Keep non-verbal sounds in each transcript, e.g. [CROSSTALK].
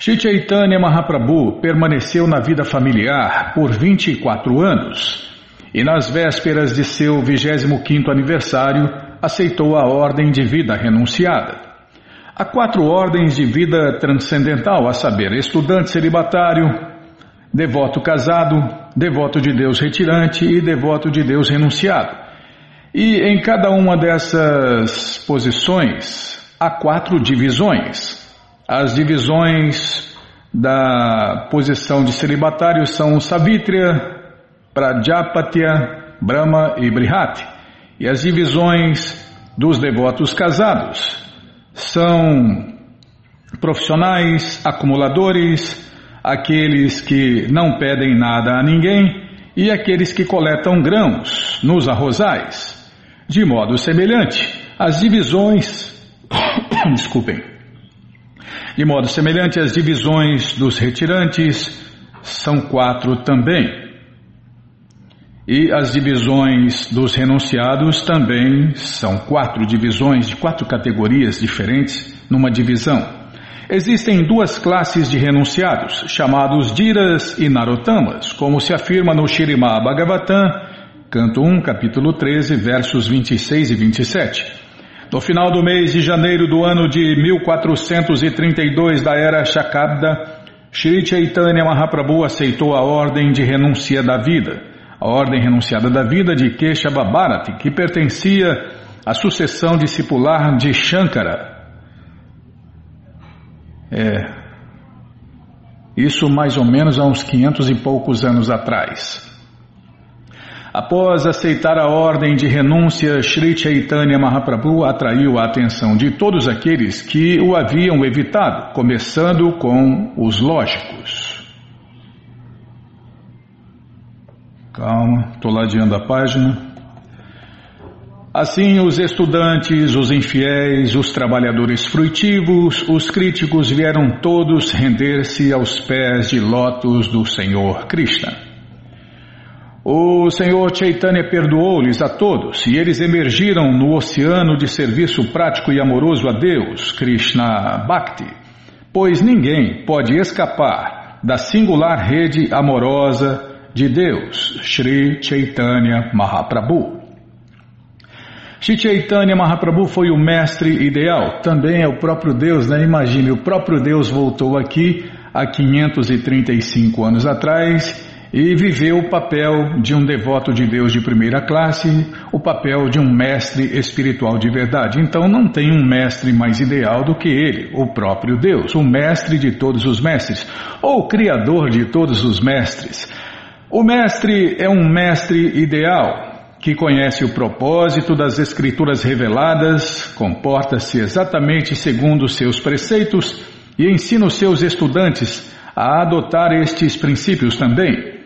Shri Chaitanya Mahaprabhu permaneceu na vida familiar por 24 anos e nas vésperas de seu 25º aniversário aceitou a ordem de vida renunciada. Há quatro ordens de vida transcendental, a saber, estudante celibatário, devoto casado, devoto de Deus retirante e devoto de Deus renunciado. E em cada uma dessas posições há quatro divisões. As divisões da posição de celibatário são Savitria, Prajapatya, Brahma e Brihati. E as divisões dos devotos casados são profissionais, acumuladores, aqueles que não pedem nada a ninguém e aqueles que coletam grãos nos arrozais. De modo semelhante, as divisões. [COUGHS] Desculpem. De modo semelhante, as divisões dos retirantes são quatro também. E as divisões dos renunciados também são quatro divisões de quatro categorias diferentes numa divisão. Existem duas classes de renunciados, chamados Diras e Narotamas, como se afirma no Shirimá Bhagavatam, canto 1, capítulo 13, versos 26 e 27. No final do mês de janeiro do ano de 1432 da era Shakabda, Shri Chaitanya Mahaprabhu aceitou a ordem de renúncia da vida a ordem renunciada da vida de Keshava Bharati, que pertencia à sucessão discipular de Shankara. É, isso mais ou menos há uns quinhentos e poucos anos atrás. Após aceitar a ordem de renúncia, Sri Chaitanya Mahaprabhu atraiu a atenção de todos aqueles que o haviam evitado, começando com os lógicos. Calma, estou ladeando a página. Assim, os estudantes, os infiéis, os trabalhadores fruitivos, os críticos vieram todos render-se aos pés de lótus do Senhor Krishna. O Senhor Chaitanya perdoou-lhes a todos e eles emergiram no oceano de serviço prático e amoroso a Deus, Krishna Bhakti, pois ninguém pode escapar da singular rede amorosa de Deus, Sri Chaitanya Mahaprabhu. Sri Chaitanya Mahaprabhu foi o mestre ideal, também é o próprio Deus, né? Imagine, o próprio Deus voltou aqui há 535 anos atrás e viveu o papel de um devoto de Deus de primeira classe, o papel de um mestre espiritual de verdade. Então não tem um mestre mais ideal do que ele, o próprio Deus, o mestre de todos os mestres, ou o criador de todos os mestres. O mestre é um mestre ideal que conhece o propósito das escrituras reveladas, comporta-se exatamente segundo seus preceitos e ensina os seus estudantes a adotar estes princípios também.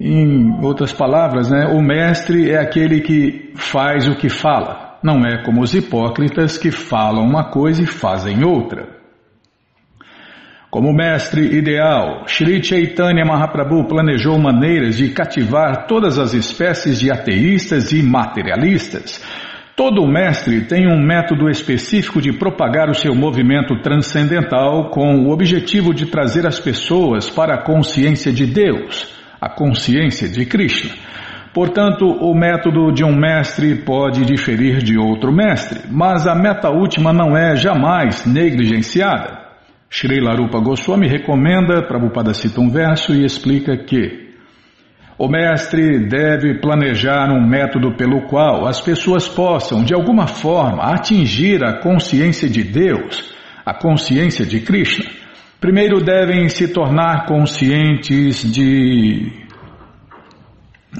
Em outras palavras, né, o mestre é aquele que faz o que fala, não é como os hipócritas que falam uma coisa e fazem outra. Como mestre ideal, Sri Chaitanya Mahaprabhu planejou maneiras de cativar todas as espécies de ateístas e materialistas. Todo mestre tem um método específico de propagar o seu movimento transcendental com o objetivo de trazer as pessoas para a consciência de Deus, a consciência de Krishna. Portanto, o método de um mestre pode diferir de outro mestre, mas a meta última não é jamais negligenciada. Shri Larupa Goswami recomenda, Prabhupada cita um verso e explica que o mestre deve planejar um método pelo qual as pessoas possam, de alguma forma, atingir a consciência de Deus, a consciência de Krishna. Primeiro devem se tornar conscientes de.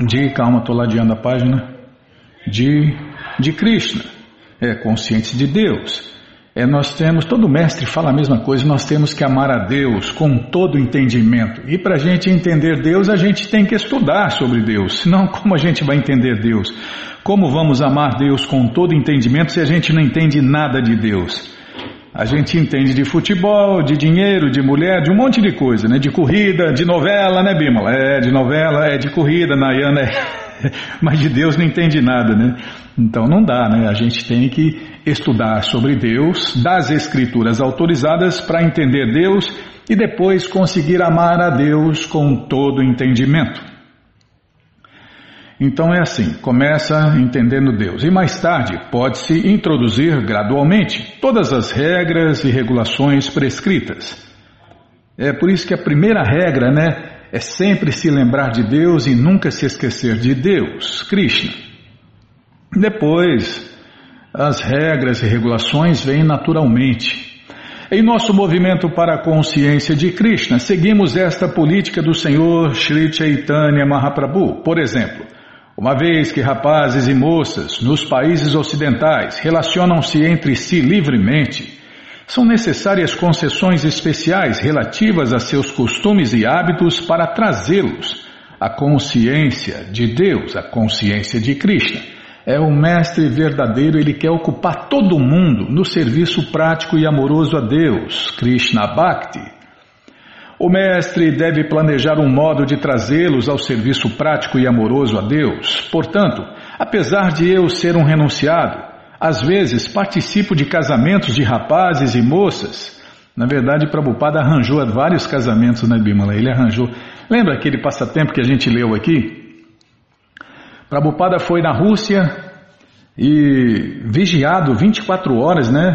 de. calma, estou ladeando a página. De. de Krishna. É, conscientes de Deus. É, nós temos, todo mestre fala a mesma coisa, nós temos que amar a Deus com todo entendimento. E para a gente entender Deus, a gente tem que estudar sobre Deus, senão [LAUGHS] como a gente vai entender Deus? Como vamos amar Deus com todo entendimento se a gente não entende nada de Deus? A gente entende de futebol, de dinheiro, de mulher, de um monte de coisa, né? De corrida, de novela, né, Bímola? É, de novela, é de corrida, Nayana, é... [LAUGHS] mas de Deus não entende nada, né? Então não dá, né? A gente tem que estudar sobre Deus, das escrituras autorizadas para entender Deus e depois conseguir amar a Deus com todo entendimento. Então é assim, começa entendendo Deus e mais tarde pode-se introduzir gradualmente todas as regras e regulações prescritas. É por isso que a primeira regra, né, é sempre se lembrar de Deus e nunca se esquecer de Deus, Krishna. Depois, as regras e regulações vêm naturalmente. Em nosso movimento para a consciência de Krishna, seguimos esta política do Senhor Sri Chaitanya Mahaprabhu. Por exemplo, uma vez que rapazes e moças nos países ocidentais relacionam-se entre si livremente, são necessárias concessões especiais relativas a seus costumes e hábitos para trazê-los à consciência de Deus, à consciência de Krishna é o mestre verdadeiro, ele quer ocupar todo mundo no serviço prático e amoroso a Deus, Krishna Bhakti. O mestre deve planejar um modo de trazê-los ao serviço prático e amoroso a Deus. Portanto, apesar de eu ser um renunciado, às vezes participo de casamentos de rapazes e moças. Na verdade, Prabhupada arranjou vários casamentos na Bimala. Ele arranjou. Lembra aquele passatempo que a gente leu aqui? Prabhupada foi na Rússia e vigiado 24 horas, né?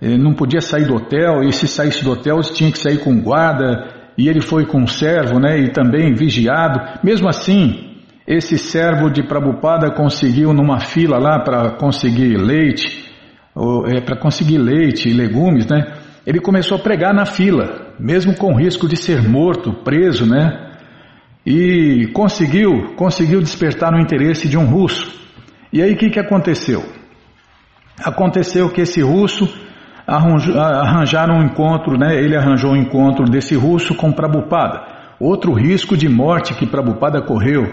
Ele não podia sair do hotel e se saísse do hotel tinha que sair com guarda e ele foi com um servo, né? E também vigiado. Mesmo assim, esse servo de Prabhupada conseguiu numa fila lá para conseguir leite, é, para conseguir leite e legumes, né? Ele começou a pregar na fila, mesmo com risco de ser morto, preso, né? e conseguiu, conseguiu despertar o interesse de um russo. E aí o que, que aconteceu? Aconteceu que esse russo arranjaram um encontro, né? ele arranjou um encontro desse russo com Prabhupada. Outro risco de morte que Prabhupada correu.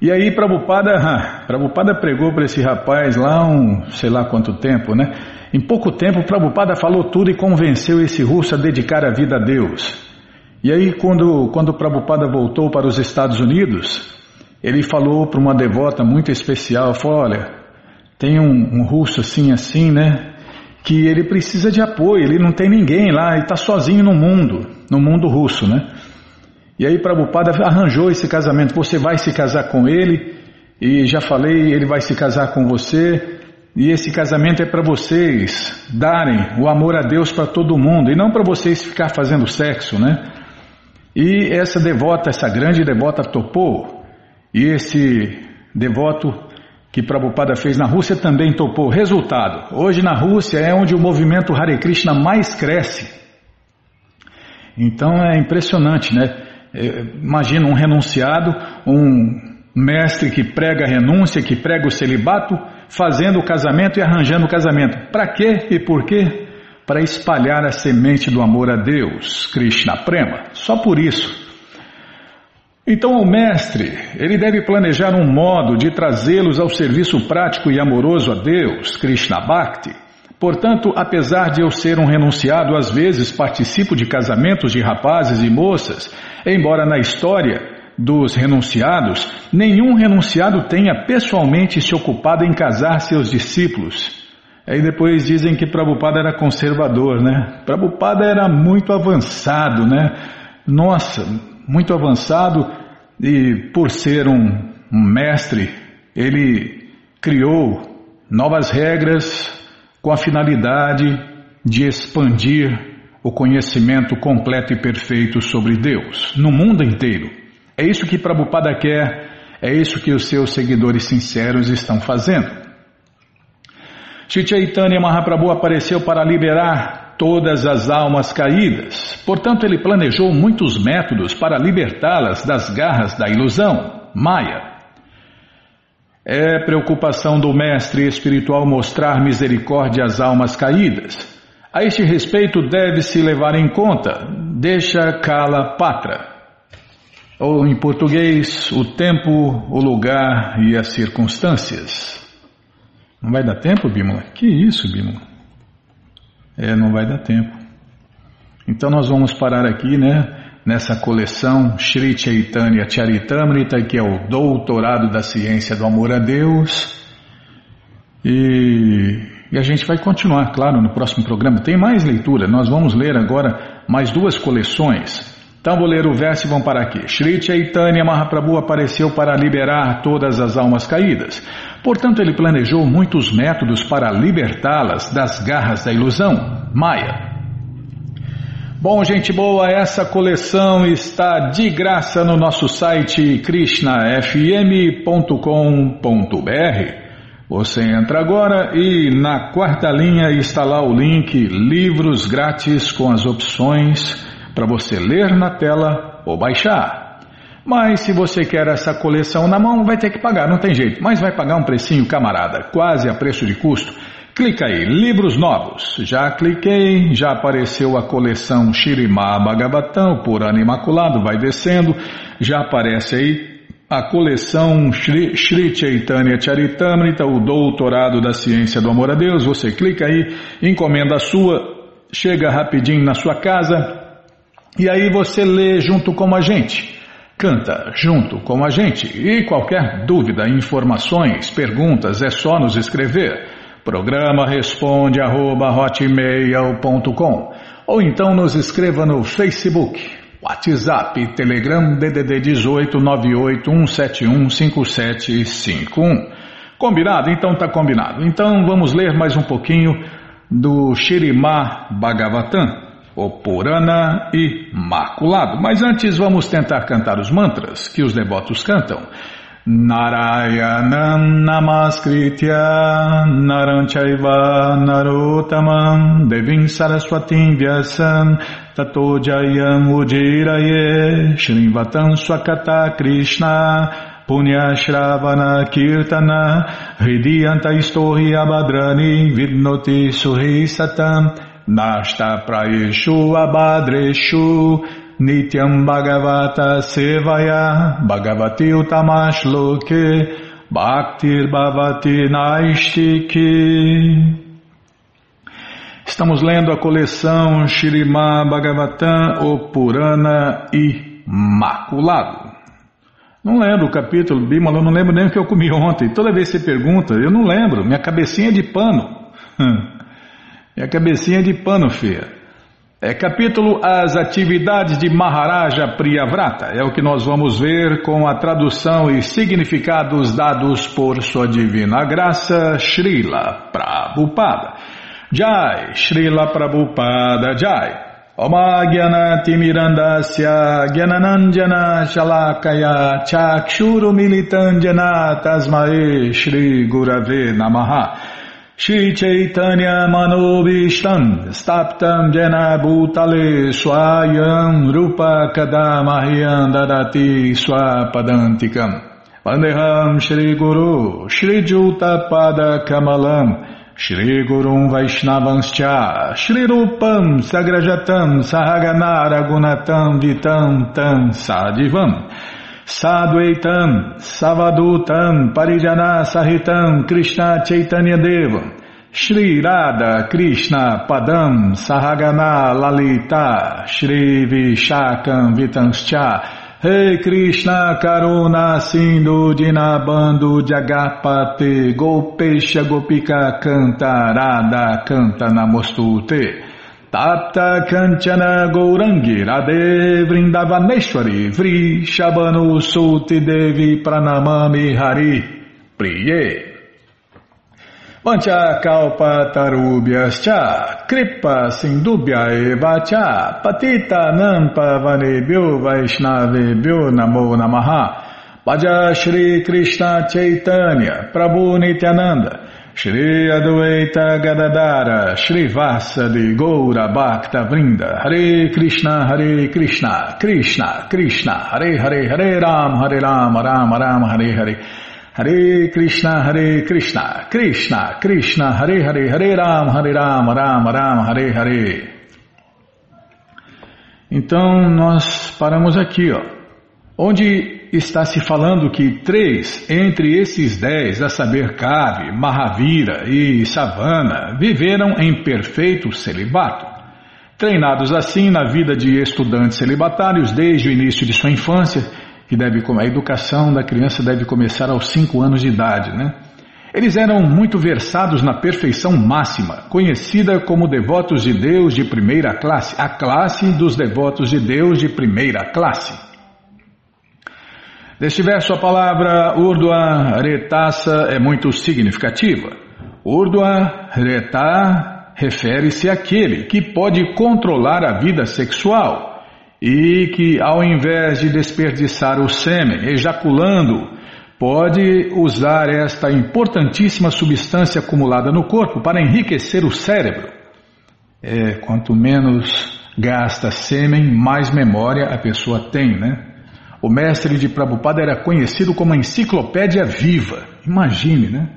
E aí Prabhupada, [LAUGHS] Prabhupada pregou para esse rapaz lá um, sei lá quanto tempo, né? Em pouco tempo Prabhupada falou tudo e convenceu esse russo a dedicar a vida a Deus. E aí, quando, quando o Prabhupada voltou para os Estados Unidos, ele falou para uma devota muito especial, falou, olha, tem um, um russo assim, assim, né, que ele precisa de apoio, ele não tem ninguém lá, ele está sozinho no mundo, no mundo russo, né. E aí Prabhupada arranjou esse casamento, você vai se casar com ele, e já falei, ele vai se casar com você, e esse casamento é para vocês darem o amor a Deus para todo mundo, e não para vocês ficar fazendo sexo, né? E essa devota, essa grande devota topou, e esse devoto que Prabhupada fez na Rússia também topou. Resultado: hoje na Rússia é onde o movimento Hare Krishna mais cresce. Então é impressionante, né? Imagina um renunciado, um mestre que prega a renúncia, que prega o celibato, fazendo o casamento e arranjando o casamento. Para quê e por quê? para espalhar a semente do amor a Deus, Krishna Prema, só por isso. Então o mestre, ele deve planejar um modo de trazê-los ao serviço prático e amoroso a Deus, Krishna Bhakti. Portanto, apesar de eu ser um renunciado, às vezes participo de casamentos de rapazes e moças, embora na história dos renunciados, nenhum renunciado tenha pessoalmente se ocupado em casar seus discípulos. Aí depois dizem que Prabhupada era conservador, né? Prabhupada era muito avançado, né? Nossa, muito avançado e por ser um, mestre, ele criou novas regras com a finalidade de expandir o conhecimento completo e perfeito sobre Deus no mundo inteiro. É isso que Prabhupada quer, é isso que os seus seguidores sinceros estão fazendo. Chaitanya Mahaprabhu apareceu para liberar todas as almas caídas. Portanto, ele planejou muitos métodos para libertá-las das garras da ilusão, Maya. É preocupação do mestre espiritual mostrar misericórdia às almas caídas. A este respeito deve-se levar em conta Deixa Kala Patra, ou em português, o tempo, o lugar e as circunstâncias. Não vai dar tempo, Bímola? Que isso, Bímola? É, não vai dar tempo. Então nós vamos parar aqui, né? Nessa coleção Sri Chaitanya Charitamrita, que é o doutorado da ciência do amor a Deus. E E a gente vai continuar, claro, no próximo programa. Tem mais leitura, nós vamos ler agora mais duas coleções. Vou ler o verso e vamos parar aqui. Shri Chaitanya Mahaprabhu apareceu para liberar todas as almas caídas. Portanto, ele planejou muitos métodos para libertá-las das garras da ilusão, Maya. Bom, gente boa, essa coleção está de graça no nosso site krishnafm.com.br. Você entra agora e na quarta linha está lá o link Livros Grátis com as opções para você ler na tela ou baixar. Mas se você quer essa coleção na mão, vai ter que pagar, não tem jeito. Mas vai pagar um precinho, camarada, quase a preço de custo. Clica aí, livros novos. Já cliquei, já apareceu a coleção Shirimá Bhagavatam, por ano imaculado, vai descendo. Já aparece aí a coleção Shri, Shri Chaitanya Charitamrita, o doutorado da ciência do amor a Deus. Você clica aí, encomenda a sua, chega rapidinho na sua casa, e aí você lê junto com a gente, canta junto com a gente. E qualquer dúvida, informações, perguntas, é só nos escrever. Programa responde arroba, ou então nos escreva no Facebook, WhatsApp, Telegram, DDD 18 981715751. Combinado? Então tá combinado. Então vamos ler mais um pouquinho do Shirimá Bhagavatam o Purana Imaculado. Mas antes vamos tentar cantar os mantras que os devotos cantam. Narayanam Namaskritya Naranchaiva Narotamam Devim Saraswatim Vyasam Tato Jayam Ujiraye Shrivatam Swakata Krishna Punya Shravana Kirtana Hridiyanta Istohi Abadrani Vidnoti Suhi Satam Nashta Prayeshu Abadreshu Nityam Bhagavata Sevaya Bhagavati Utamash Loke Bhaktir Bhavati Naistiki Estamos lendo a coleção Shirimá Bhagavatam, o Purana Imaculado. Não lembro o capítulo, Bimala, não lembro nem o que eu comi ontem. Toda vez que você pergunta, eu não lembro, minha cabecinha é de pano. É a cabecinha de pano feia. É capítulo As atividades de Maharaja Priyavrata. É o que nós vamos ver com a tradução e significados dados por sua divina graça, Srila Prabhupada. Jai, Srila Prabhupada Jai. Oma Gyanati Mirandasya Gyananandjana Shalakaya Chakshuru Militandjana Tasmae Shri Chaitanya Manobishtam Staptam Jena Bhutale Swayam Rupa Kadamahyam Dadati Swapadantikam Vandeham Shri Guru Shri Juta Pada Kamalam Shri Gurum Vaishnavanscha Shri Rupam Sagrajatam Sahaganara Gunatam Vitam Tam Sadivam Sadhuaitam, Savadutam, Parijana Sahitam, Krishna Chaitanya Devam, Shri Radha Krishna Padam Sahagana Lalita Shri Vishakam Vitanscha hey Krishna Karuna Sindhu Dinabando Jagapate Gopesha Gopika Canta Radha Canta Namostute Tapta Kanchana Gourangi Radhe Vrindavaneshwari Vri Shabanu Suti Devi Pranamami Hari Priye. Vancha Kalpa Tarubhyascha Kripa Sindubhya Evacha Patita Nampa Vanebhyo Vaishnavebhyo Namo Namaha. Bhaja Shri Krishna Chaitanya Prabhu Nityananda Shri Adwaita Gadadara Shri Vasa de Goura Bhakta Vrinda. Hare Krishna Hare Krishna Krishna Krishna. Hare Hare Hare Ram Hare Ram Ram Ram Hare Hare. Hare Krishna Hare Krishna Krishna Krishna. Hare Hare Hare Ram Hare Ram Ram Ram Hare Hare. Então nós paramos aqui, ó. Onde está se falando que três entre esses dez, a saber, Kavi, Mahavira e Savana, viveram em perfeito celibato. Treinados assim na vida de estudantes celibatários desde o início de sua infância, que deve a educação da criança deve começar aos cinco anos de idade, né? Eles eram muito versados na perfeição máxima, conhecida como devotos de Deus de primeira classe, a classe dos devotos de Deus de primeira classe. Deste verso, a palavra Urdua Retassa é muito significativa. Urdua Retá refere-se àquele que pode controlar a vida sexual e que, ao invés de desperdiçar o sêmen, ejaculando pode usar esta importantíssima substância acumulada no corpo para enriquecer o cérebro. É, quanto menos gasta sêmen, mais memória a pessoa tem, né? O mestre de Prabhupada era conhecido como a enciclopédia viva. Imagine, né?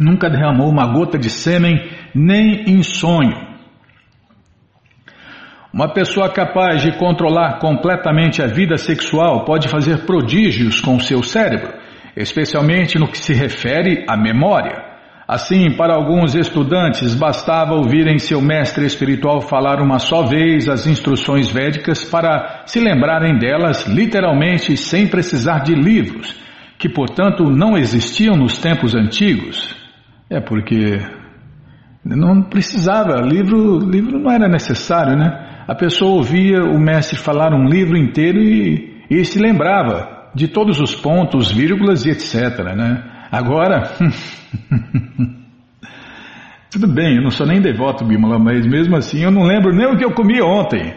Nunca derramou uma gota de sêmen, nem em sonho. Uma pessoa capaz de controlar completamente a vida sexual pode fazer prodígios com o seu cérebro, especialmente no que se refere à memória. Assim, para alguns estudantes, bastava ouvirem seu mestre espiritual falar uma só vez as instruções védicas para se lembrarem delas literalmente sem precisar de livros, que portanto não existiam nos tempos antigos. É porque não precisava, livro, livro não era necessário, né? a pessoa ouvia o mestre falar um livro inteiro e, e se lembrava de todos os pontos, vírgulas e etc. Né? Agora, [LAUGHS] tudo bem, eu não sou nem devoto, Bimala, mas mesmo assim eu não lembro nem o que eu comi ontem.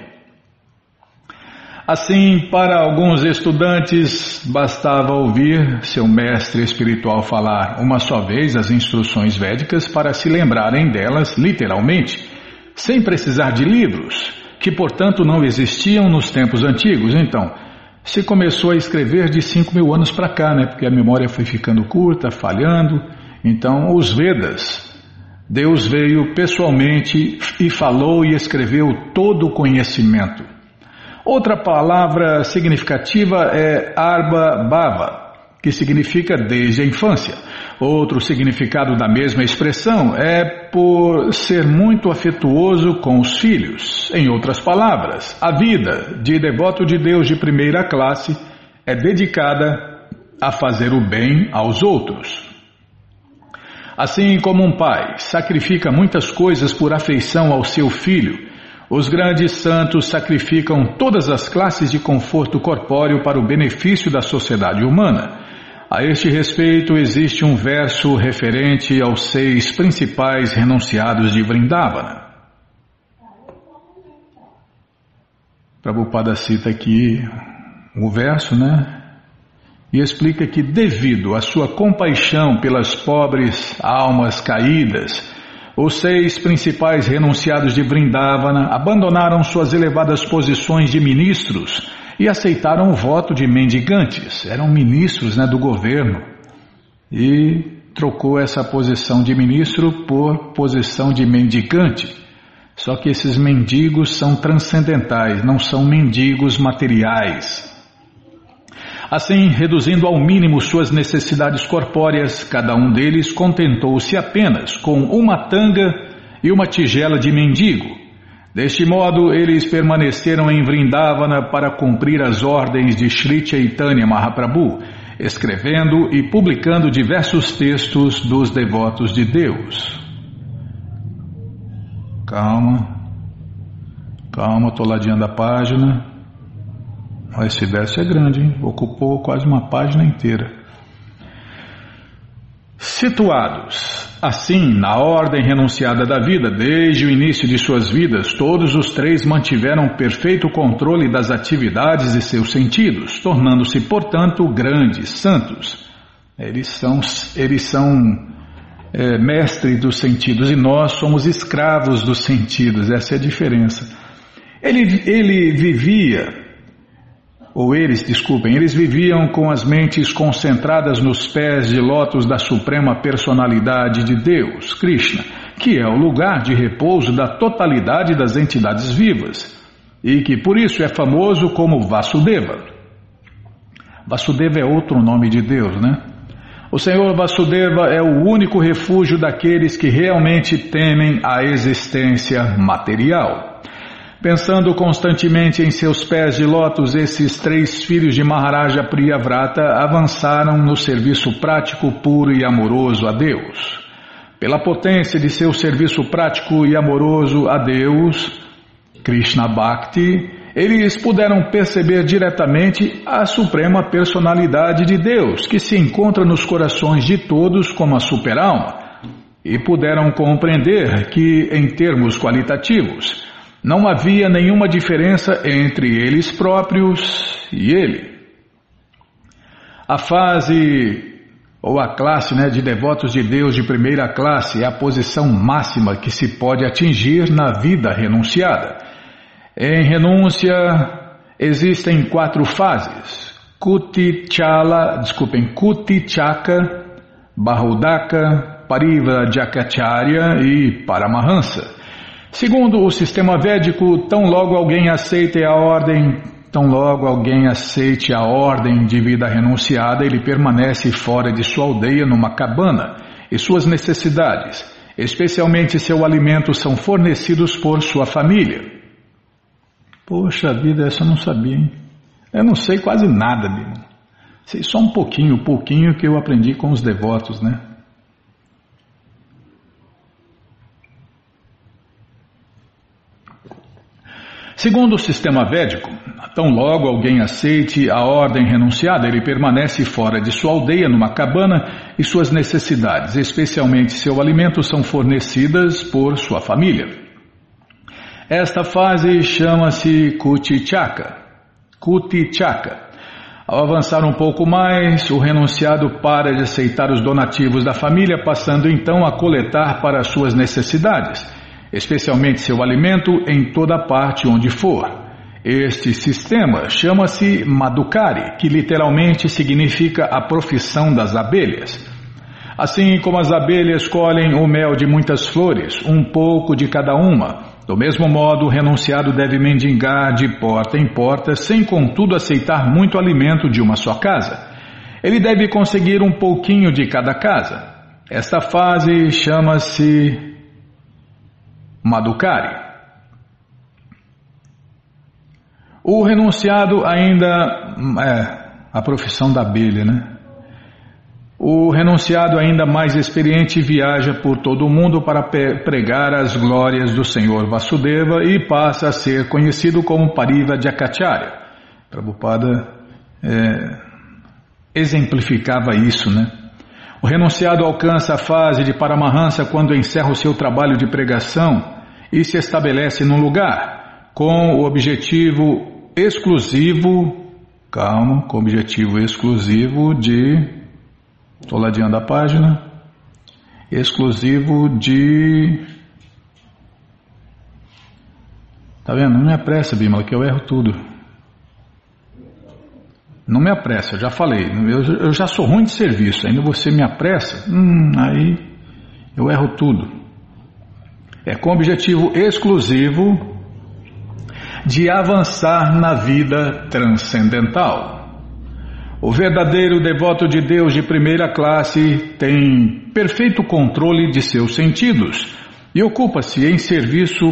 Assim, para alguns estudantes, bastava ouvir seu mestre espiritual falar uma só vez as instruções védicas para se lembrarem delas literalmente, sem precisar de livros que portanto não existiam nos tempos antigos. Então, se começou a escrever de 5 mil anos para cá, né? Porque a memória foi ficando curta, falhando. Então, os Vedas, Deus veio pessoalmente e falou e escreveu todo o conhecimento. Outra palavra significativa é Arba Bava, que significa desde a infância. Outro significado da mesma expressão é por ser muito afetuoso com os filhos. Em outras palavras, a vida de devoto de Deus de primeira classe é dedicada a fazer o bem aos outros. Assim como um pai sacrifica muitas coisas por afeição ao seu filho, os grandes santos sacrificam todas as classes de conforto corpóreo para o benefício da sociedade humana. A este respeito, existe um verso referente aos seis principais renunciados de Vrindavana. Prabhupada cita aqui o verso, né? E explica que, devido à sua compaixão pelas pobres almas caídas, os seis principais renunciados de Vrindavana abandonaram suas elevadas posições de ministros e aceitaram o voto de mendigantes. Eram ministros né, do governo e trocou essa posição de ministro por posição de mendigante. Só que esses mendigos são transcendentais, não são mendigos materiais. Assim, reduzindo ao mínimo suas necessidades corpóreas, cada um deles contentou-se apenas com uma tanga e uma tigela de mendigo, Deste modo, eles permaneceram em Vrindavana para cumprir as ordens de Sri Chaitanya Mahaprabhu, escrevendo e publicando diversos textos dos devotos de Deus. Calma, calma, estou ladeando a página. Esse verso é grande, hein? ocupou quase uma página inteira. Situados assim na ordem renunciada da vida, desde o início de suas vidas, todos os três mantiveram perfeito controle das atividades e seus sentidos, tornando-se, portanto, grandes santos. Eles são, eles são é, mestres dos sentidos e nós somos escravos dos sentidos, essa é a diferença. Ele, ele vivia ou eles, desculpem, eles viviam com as mentes concentradas nos pés de lótus da suprema personalidade de Deus, Krishna, que é o lugar de repouso da totalidade das entidades vivas, e que por isso é famoso como Vasudeva. Vasudeva é outro nome de Deus, né? O Senhor Vasudeva é o único refúgio daqueles que realmente temem a existência material. Pensando constantemente em seus pés de lótus, esses três filhos de Maharaja Priyavrata avançaram no serviço prático, puro e amoroso a Deus. Pela potência de seu serviço prático e amoroso a Deus, Krishna Bhakti, eles puderam perceber diretamente a suprema personalidade de Deus, que se encontra nos corações de todos como a superalma, e puderam compreender que, em termos qualitativos, não havia nenhuma diferença entre eles próprios e ele. A fase ou a classe né, de devotos de Deus de primeira classe é a posição máxima que se pode atingir na vida renunciada. Em renúncia existem quatro fases: Kuti Chala, desculpem, Kuti Chaka, Pariva Jakacharya e Paramahansa. Segundo o sistema védico, tão logo alguém aceite a ordem, tão logo alguém aceite a ordem de vida renunciada, ele permanece fora de sua aldeia numa cabana e suas necessidades, especialmente seu alimento, são fornecidos por sua família. Poxa vida, essa eu não sabia, hein? Eu não sei quase nada, Bima. Sei só um pouquinho, pouquinho que eu aprendi com os devotos, né? Segundo o sistema védico, tão logo alguém aceite a ordem renunciada, ele permanece fora de sua aldeia, numa cabana, e suas necessidades, especialmente seu alimento, são fornecidas por sua família. Esta fase chama-se Kutichaka. Kutichaka. Ao avançar um pouco mais, o renunciado para de aceitar os donativos da família, passando então a coletar para suas necessidades, especialmente seu alimento, em toda parte onde for. Este sistema chama-se Madukari, que literalmente significa a profissão das abelhas. Assim como as abelhas colhem o mel de muitas flores, um pouco de cada uma, do mesmo modo, o renunciado deve mendigar de porta em porta, sem contudo aceitar muito alimento de uma só casa. Ele deve conseguir um pouquinho de cada casa. Esta fase chama-se Madukari. O renunciado ainda é a profissão da abelha, né? O renunciado, ainda mais experiente, viaja por todo o mundo para pregar as glórias do Senhor Vasudeva e passa a ser conhecido como Pariva Jakacharya. Prabhupada é, exemplificava isso, né? O renunciado alcança a fase de Paramahansa quando encerra o seu trabalho de pregação e se estabelece num lugar com o objetivo exclusivo, calma, com o objetivo exclusivo de Estou ladeando a página. Exclusivo de. Tá vendo? Não me apressa, Bimala, que eu erro tudo. Não me apressa, eu já falei. Eu, eu já sou ruim de serviço, ainda você me apressa, hum, aí eu erro tudo. É com objetivo exclusivo de avançar na vida transcendental. O verdadeiro devoto de Deus de primeira classe tem perfeito controle de seus sentidos e ocupa-se em serviço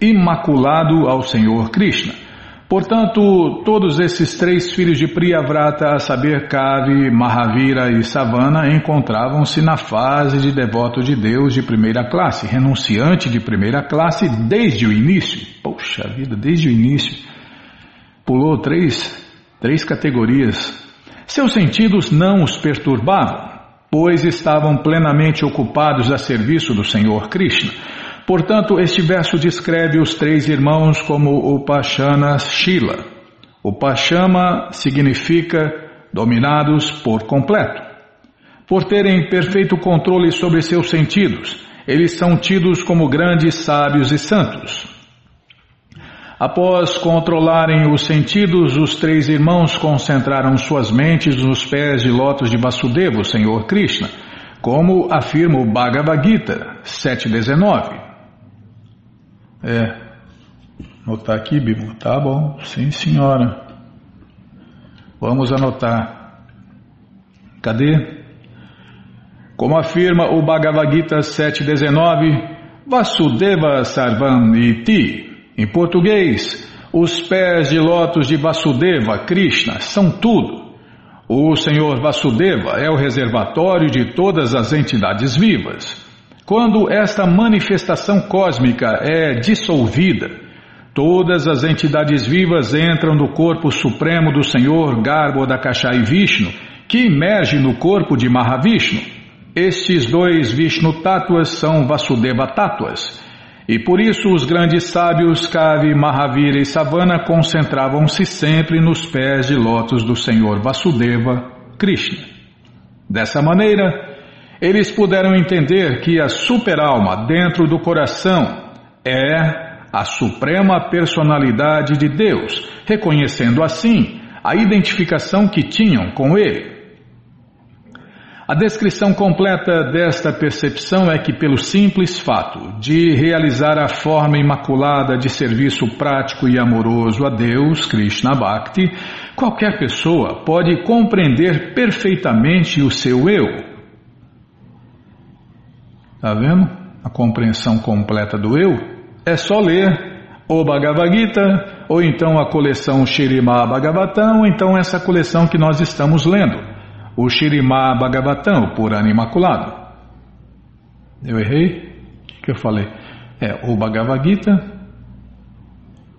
imaculado ao Senhor Krishna. Portanto, todos esses três filhos de Priyavrata, a saber, Kavi, Mahavira e Savana, encontravam-se na fase de devoto de Deus de primeira classe, renunciante de primeira classe desde o início. Poxa vida, desde o início. Pulou três, três categorias seus sentidos não os perturbavam, pois estavam plenamente ocupados a serviço do Senhor Krishna. Portanto, este verso descreve os três irmãos como o Pachana Shila. O Pachama significa dominados por completo. Por terem perfeito controle sobre seus sentidos, eles são tidos como grandes sábios e santos. Após controlarem os sentidos, os três irmãos concentraram suas mentes nos pés de lótus de Vasudeva, o Senhor Krishna, como afirma o Bhagavad Gita 7.19. É, anotar aqui, Bíblia. Tá bom, sim senhora. Vamos anotar. Cadê? Como afirma o Bhagavad Gita 7.19, Vasudeva Sarvam Iti Em português, os pés de lótus de Vasudeva, Krishna, são tudo. O Senhor Vasudeva é o reservatório de todas as entidades vivas. Quando esta manifestação cósmica é dissolvida, todas as entidades vivas entram no corpo supremo do Senhor Garbhodakashai Vishnu, que emerge no corpo de Mahavishnu. Estes dois Vishnu Tattvas são Vasudeva Tattvas. E por isso os grandes sábios Kavi, Mahavira e Savana concentravam-se sempre nos pés de lótus do Senhor Vasudeva, Krishna. Dessa maneira, eles puderam entender que a superalma dentro do coração é a suprema personalidade de Deus, reconhecendo assim a identificação que tinham com Ele. A descrição completa desta percepção é que, pelo simples fato de realizar a forma imaculada de serviço prático e amoroso a Deus, Krishna Bhakti, qualquer pessoa pode compreender perfeitamente o seu eu Está vendo? A compreensão completa do eu é só ler o Bhagavad Gita, ou então a coleção Shirimá Bhagavatam, ou então essa coleção que nós estamos lendo, o Shirimá Bhagavatam, o Purana Imaculado. Eu errei? O que, que eu falei? É o Bhagavad Gita,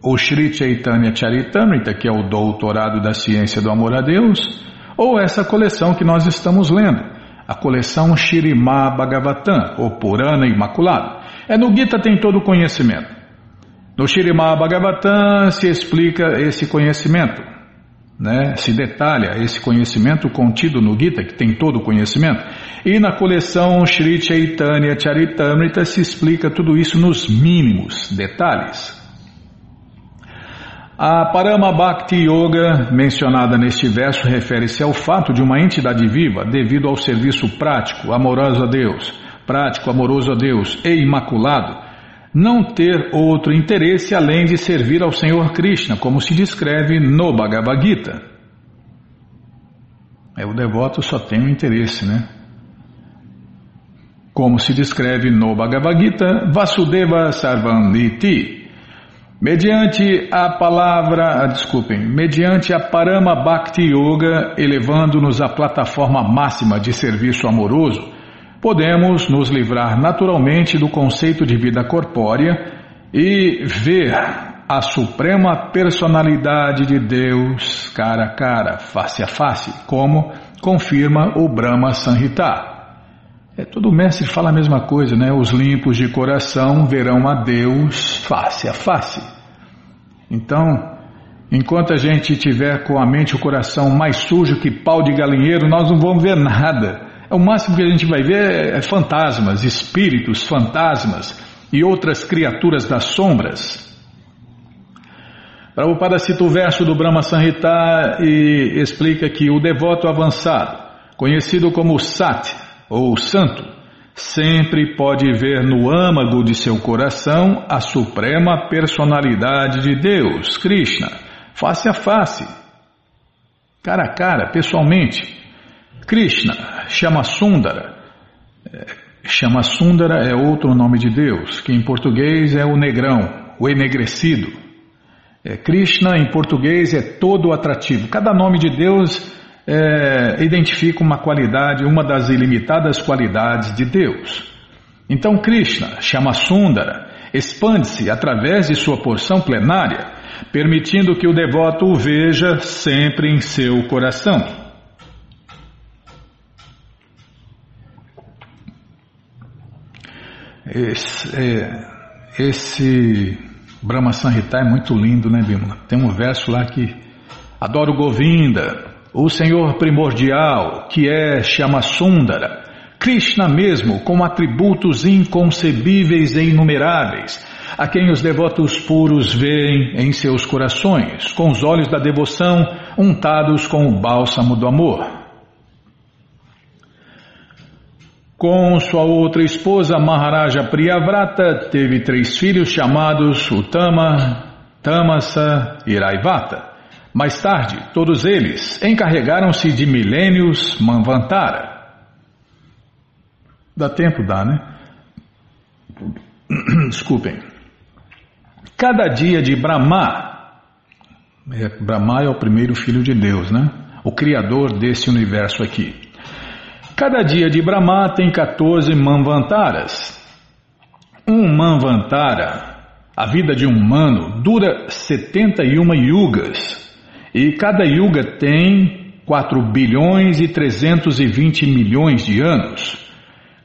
o Sri Chaitanya Charitamrita, que é o doutorado da ciência do amor a Deus, ou essa coleção que nós estamos lendo a coleção Shirimá Bhagavatam, ou Purana Imaculado. É no Gita tem todo o conhecimento. No Shirimá Bhagavatam se explica esse conhecimento, né? se detalha esse conhecimento contido no Gita, que tem todo o conhecimento. E na coleção Sri Chaitanya Charitamrita se explica tudo isso nos mínimos detalhes. A Parama Bhakti Yoga, mencionada neste verso, refere-se ao fato de uma entidade viva, devido ao serviço prático, amoroso a Deus, prático, amoroso a Deus e imaculado, não ter outro interesse além de servir ao Senhor Krishna, como se descreve no Bhagavad Gita. É, o devoto só tem um interesse, né? Como se descreve no Bhagavad Gita, Vasudeva Sarvam Niti. Mediante a palavra, ah, desculpem, mediante a Parama Bhakti Yoga, elevando-nos à plataforma máxima de serviço amoroso, podemos nos livrar naturalmente do conceito de vida corpórea e ver a suprema personalidade de Deus cara a cara, face a face, como confirma o Brahma Sanhita. É, todo mestre fala a mesma coisa, né? Os limpos de coração verão a Deus face a face. Então, enquanto a gente tiver com a mente e o coração mais sujo que pau de galinheiro, nós não vamos ver nada. É o máximo que a gente vai ver é fantasmas, espíritos, fantasmas e outras criaturas das sombras. Prabhupada cita o verso do Brahma Sanhita e explica que o devoto avançado, conhecido como Sat, ou santo, sempre pode ver no âmago de seu coração a suprema personalidade de Deus, Krishna, face a face, cara a cara, pessoalmente. Krishna, chama Sundara. Chama Sundara é outro nome de Deus, que em português é o negrão, o enegrecido. É, Krishna em português é todo atrativo. Cada nome de Deus é, identifica uma qualidade, uma das ilimitadas qualidades de Deus. Então Krishna, chama Sundara, expande-se através de sua porção plenária, permitindo que o devoto o veja sempre em seu coração. Esse, é, esse Brahma Sanhita é muito lindo, né, Bimala? Tem um verso lá que adoro Govinda, o Senhor primordial, que é Shamasundara, Krishna mesmo, com atributos inconcebíveis e inumeráveis, a quem os devotos puros veem em seus corações, com os olhos da devoção untados com o bálsamo do amor. Com sua outra esposa, Maharaja Priyavrata, teve três filhos chamados Utama, Tamasa e Raivata. Mais tarde, todos eles encarregaram-se de milênios Manvantara. Dá tempo, dá, né? [CLEARS THROAT] Desculpem. Cada dia de Brahma, é, Brahma é o primeiro filho de Deus, né? O criador desse universo aqui. Cada dia de Brahma tem 14 Manvantaras. Um Manvantara, a vida de um humano, dura 71 yugas. E cada yuga tem 4 bilhões e 320 milhões de anos.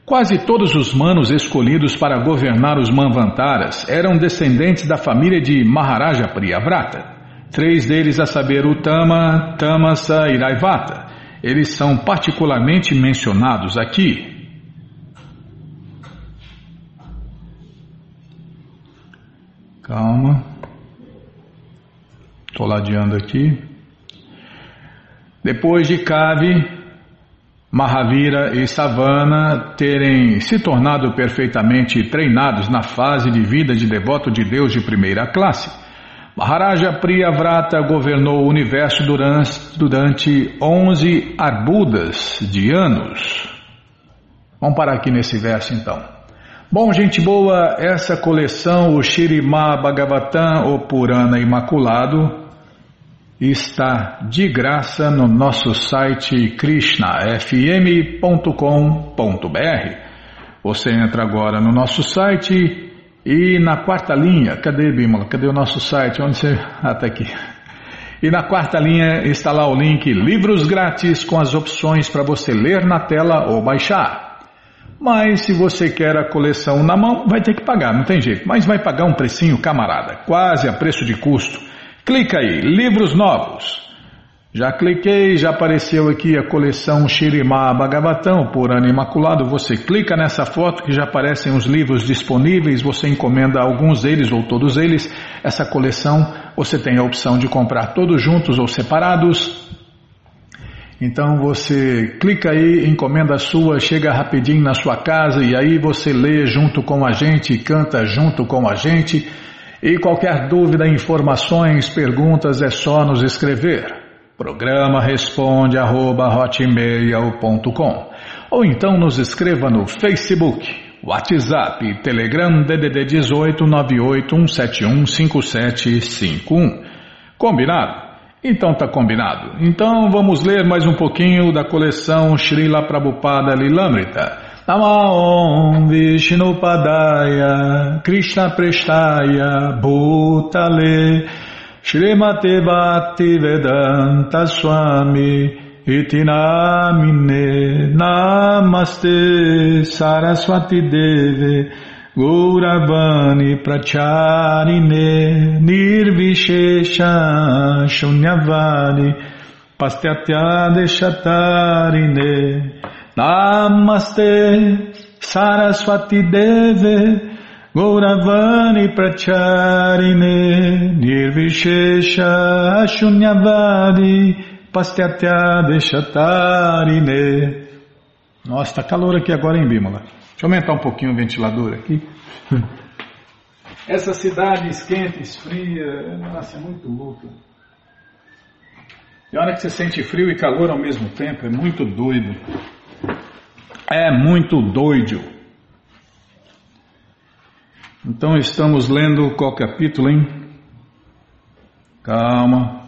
Quase todos os manos escolhidos para governar os Manvantaras eram descendentes da família de Maharaja Priyavrata. Três deles, a saber, o Tama, Tamasa e Raivata. Eles são particularmente mencionados aqui. Calma. Estou ladeando aqui. Depois de Kavi, Mahavira e Savana terem se tornado perfeitamente treinados na fase de vida de devoto de Deus de primeira classe, Maharaja Priyavrata governou o universo durante, durante 11 arbudas de anos. Vamos parar aqui nesse verso então. Bom, gente boa, essa coleção, o Shirima Bhagavatam, o Purana Imaculado, está de graça no nosso site krishnafm.com.br. Você entra agora no nosso site e na quarta linha, cadê Bimala? Cadê o nosso site? Onde você. Ah, tá aqui. E na quarta linha está lá o link Livros Grátis com as opções para você ler na tela ou baixar. Mas se você quer a coleção na mão, vai ter que pagar, não tem jeito. Mas vai pagar um precinho, camarada, quase a preço de custo. Clica aí, livros novos. Já cliquei, já apareceu aqui a coleção Shirima Bhagavatam por ano imaculado. Você clica nessa foto que já aparecem os livros disponíveis, você encomenda alguns deles ou todos eles. Essa coleção você tem a opção de comprar todos juntos ou separados. Então você clica aí, encomenda a sua, chega rapidinho na sua casa e aí você lê junto com a gente, canta junto com a gente. E qualquer dúvida, informações, perguntas é só nos escrever. Programa responde arroba, ou então nos escreva no Facebook, WhatsApp, Telegram DDD 18 981715751. Combinado? Então tá combinado. Então vamos ler mais um pouquinho da coleção Srila Prabhupada Lilamrita. Namaom Vishnupadaya Krishna Prestaya Bhutale Shrimate Bhakti Vedanta Swami Itinamine Namaste Saraswati Deve Gauravani Pracharine Nirvishesha Shunyavani Pastyatya Deshatarine Namaste Saraswati Deve Gauravani Pracharine Nirvishesha Shunyavadi Pastyatya Deshatarine Nossa, tá calor aqui agora em Bímola. Deixa eu aumentar um pouquinho o ventilador aqui. Essa cidade esquenta, esfria, nossa, é muito louca. E a hora que você sente frio e calor ao mesmo tempo, é muito doido. É muito doido. Então estamos lendo qual capítulo, hein? Calma.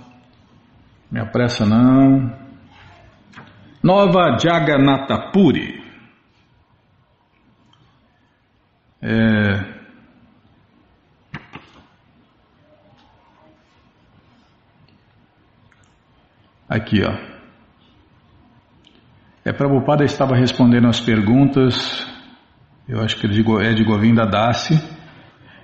Me apressa não. Nova Jagannatha Puri. É... Aqui, ó. É, Prabhupada estava respondendo as perguntas, eu acho que é de Govinda Dasi,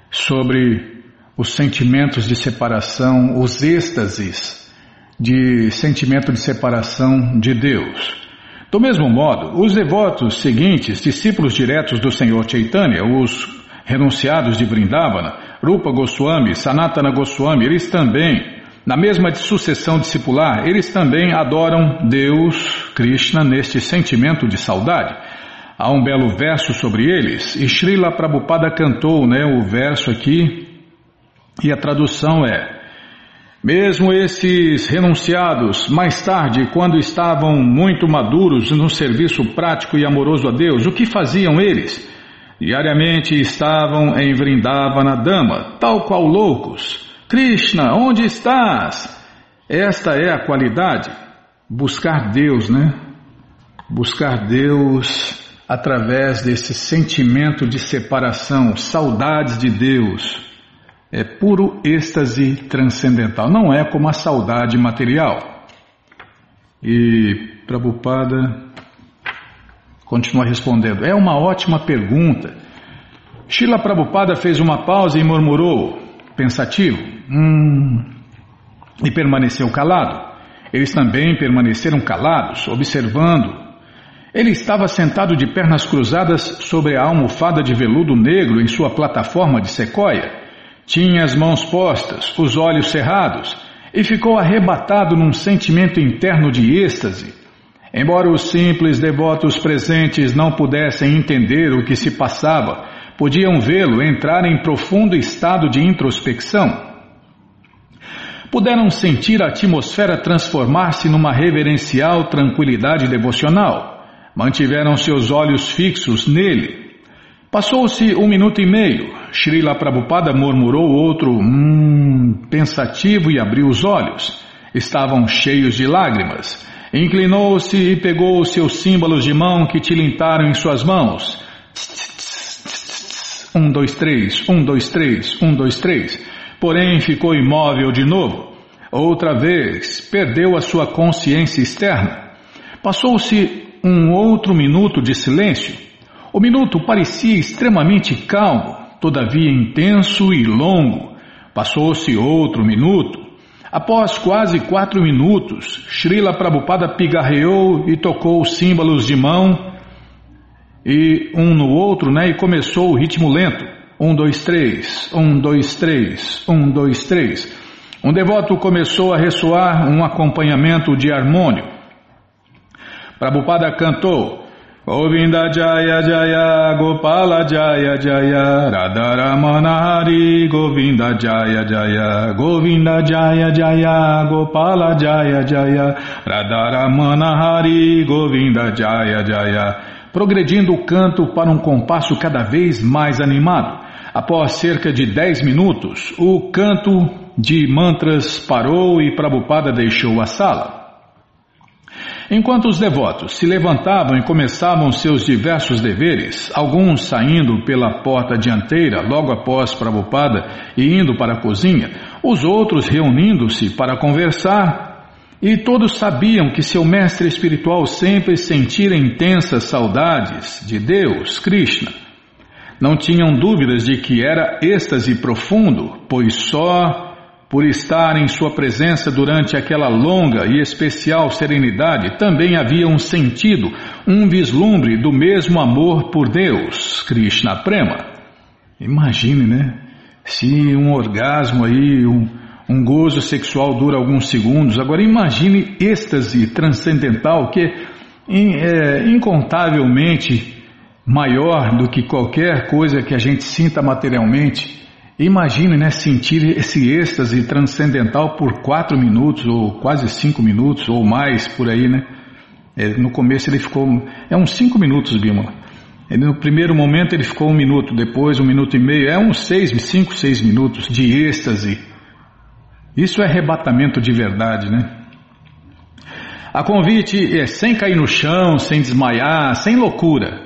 sobre os sentimentos de separação, os êxtases de sentimento de separação de Deus. Do mesmo modo, os devotos seguintes, discípulos diretos do Senhor Chaitanya, os renunciados de Vrindavana, Rupa Goswami, Sanatana Goswami, eles também na mesma sucessão discipular, eles também adoram Deus, Krishna, neste sentimento de saudade. Há um belo verso sobre eles, e Srila Prabhupada cantou né, o verso aqui, e a tradução é: Mesmo esses renunciados, mais tarde, quando estavam muito maduros no serviço prático e amoroso a Deus, o que faziam eles? Diariamente estavam em Vrindavana Dama, tal qual loucos. Krishna, onde estás? Esta é a qualidade. Buscar Deus, né? Buscar Deus através desse sentimento de separação, saudades de Deus. É puro êxtase transcendental, não é como a saudade material. E Prabhupada continua respondendo: É uma ótima pergunta. Shila Prabhupada fez uma pausa e murmurou, pensativo, hum, e permaneceu calado. Eles também permaneceram calados, observando ele estava sentado de pernas cruzadas sobre a almofada de veludo negro em sua plataforma de sequoia. Tinha as mãos postas, os olhos cerrados, e ficou arrebatado num sentimento interno de êxtase. Embora os simples devotos presentes não pudessem entender o que se passava, podiam vê-lo entrar em profundo estado de introspecção. Puderam sentir a atmosfera transformar-se numa reverencial tranquilidade devocional mantiveram seus olhos fixos nele. Passou-se um minuto e meio. Srila Prabhupada murmurou outro hum, pensativo e abriu os olhos. Estavam cheios de lágrimas. Inclinou-se e pegou os seus símbolos de mão que tilintaram em suas mãos. Um, dois, três, um, dois, três, um, dois, três. Porém ficou imóvel de novo. Outra vez, perdeu a sua consciência externa. Passou-se um outro minuto de silêncio. O minuto parecia extremamente calmo, todavia intenso e longo. Passou-se outro minuto. Após quase quatro minutos, Srila Prabhupada pigarreou e tocou os símbolos de mão e um no outro, né? E começou o ritmo lento. Um, dois, três, um, dois, três, um, dois, três. Um devoto começou a ressoar um acompanhamento de harmônio. Prabhupada cantou Govinda Jaya Jaya Gopala Jaya Jaya Radharamana Hari Govinda Jaya Jaya Govinda Jaya Jaya Gopala Jaya Jaya Radharamana Hari Govinda Jaya Jaya progredindo o canto para um compasso cada vez mais animado. Após cerca de dez minutos, o canto de mantras parou e Prabhupada deixou a sala. Enquanto os devotos se levantavam e começavam seus diversos deveres, alguns saindo pela porta dianteira logo após Prabhupada e indo para a cozinha, os outros reunindo-se para conversar, e todos sabiam que seu mestre espiritual sempre sentira intensas saudades de Deus, Krishna. Não tinham dúvidas de que era êxtase profundo, pois só por estar em sua presença durante aquela longa e especial serenidade, também havia um sentido, um vislumbre do mesmo amor por Deus, Krishna Prema. Imagine, né? Se um orgasmo aí, um, um gozo sexual dura alguns segundos, agora imagine êxtase transcendental que é incontavelmente maior do que qualquer coisa que a gente sinta materialmente. Imagine, né, sentir esse êxtase transcendental por quatro minutos, ou quase cinco minutos, ou mais por aí, né? É, no começo ele ficou. É uns cinco minutos, Bima. no primeiro momento ele ficou um minuto, depois um minuto e meio, é uns seis, cinco, seis minutos de êxtase. Isso é arrebatamento de verdade, né? A convite é sem cair no chão, sem desmaiar, sem loucura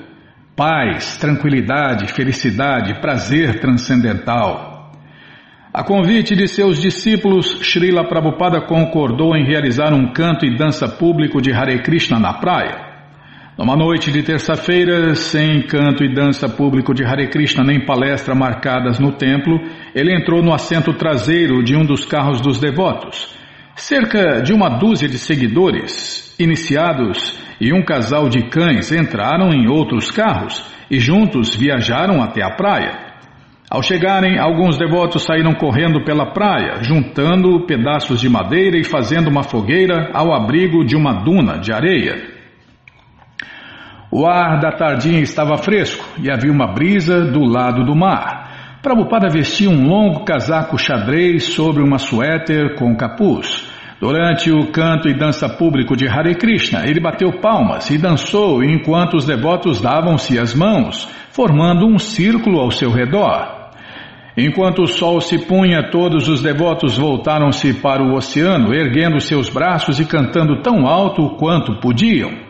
paz, tranquilidade, felicidade, prazer transcendental. A convite de seus discípulos, Srila Prabhupada concordou em realizar um canto e dança público de Hare Krishna na praia. Numa noite de terça-feira, sem canto e dança público de Hare Krishna nem palestra marcadas no templo, ele entrou no assento traseiro de um dos carros dos devotos. Cerca de uma dúzia de seguidores, iniciados e um casal de cães entraram em outros carros e juntos viajaram até a praia. Ao chegarem, alguns devotos saíram correndo pela praia, juntando pedaços de madeira e fazendo uma fogueira ao abrigo de uma duna de areia. O ar da tardinha estava fresco e havia uma brisa do lado do mar. Prabhupada vestia um longo casaco xadrez sobre uma suéter com capuz. Durante o canto e dança público de Hare Krishna, ele bateu palmas e dançou enquanto os devotos davam-se as mãos, formando um círculo ao seu redor. Enquanto o sol se punha, todos os devotos voltaram-se para o oceano, erguendo seus braços e cantando tão alto quanto podiam.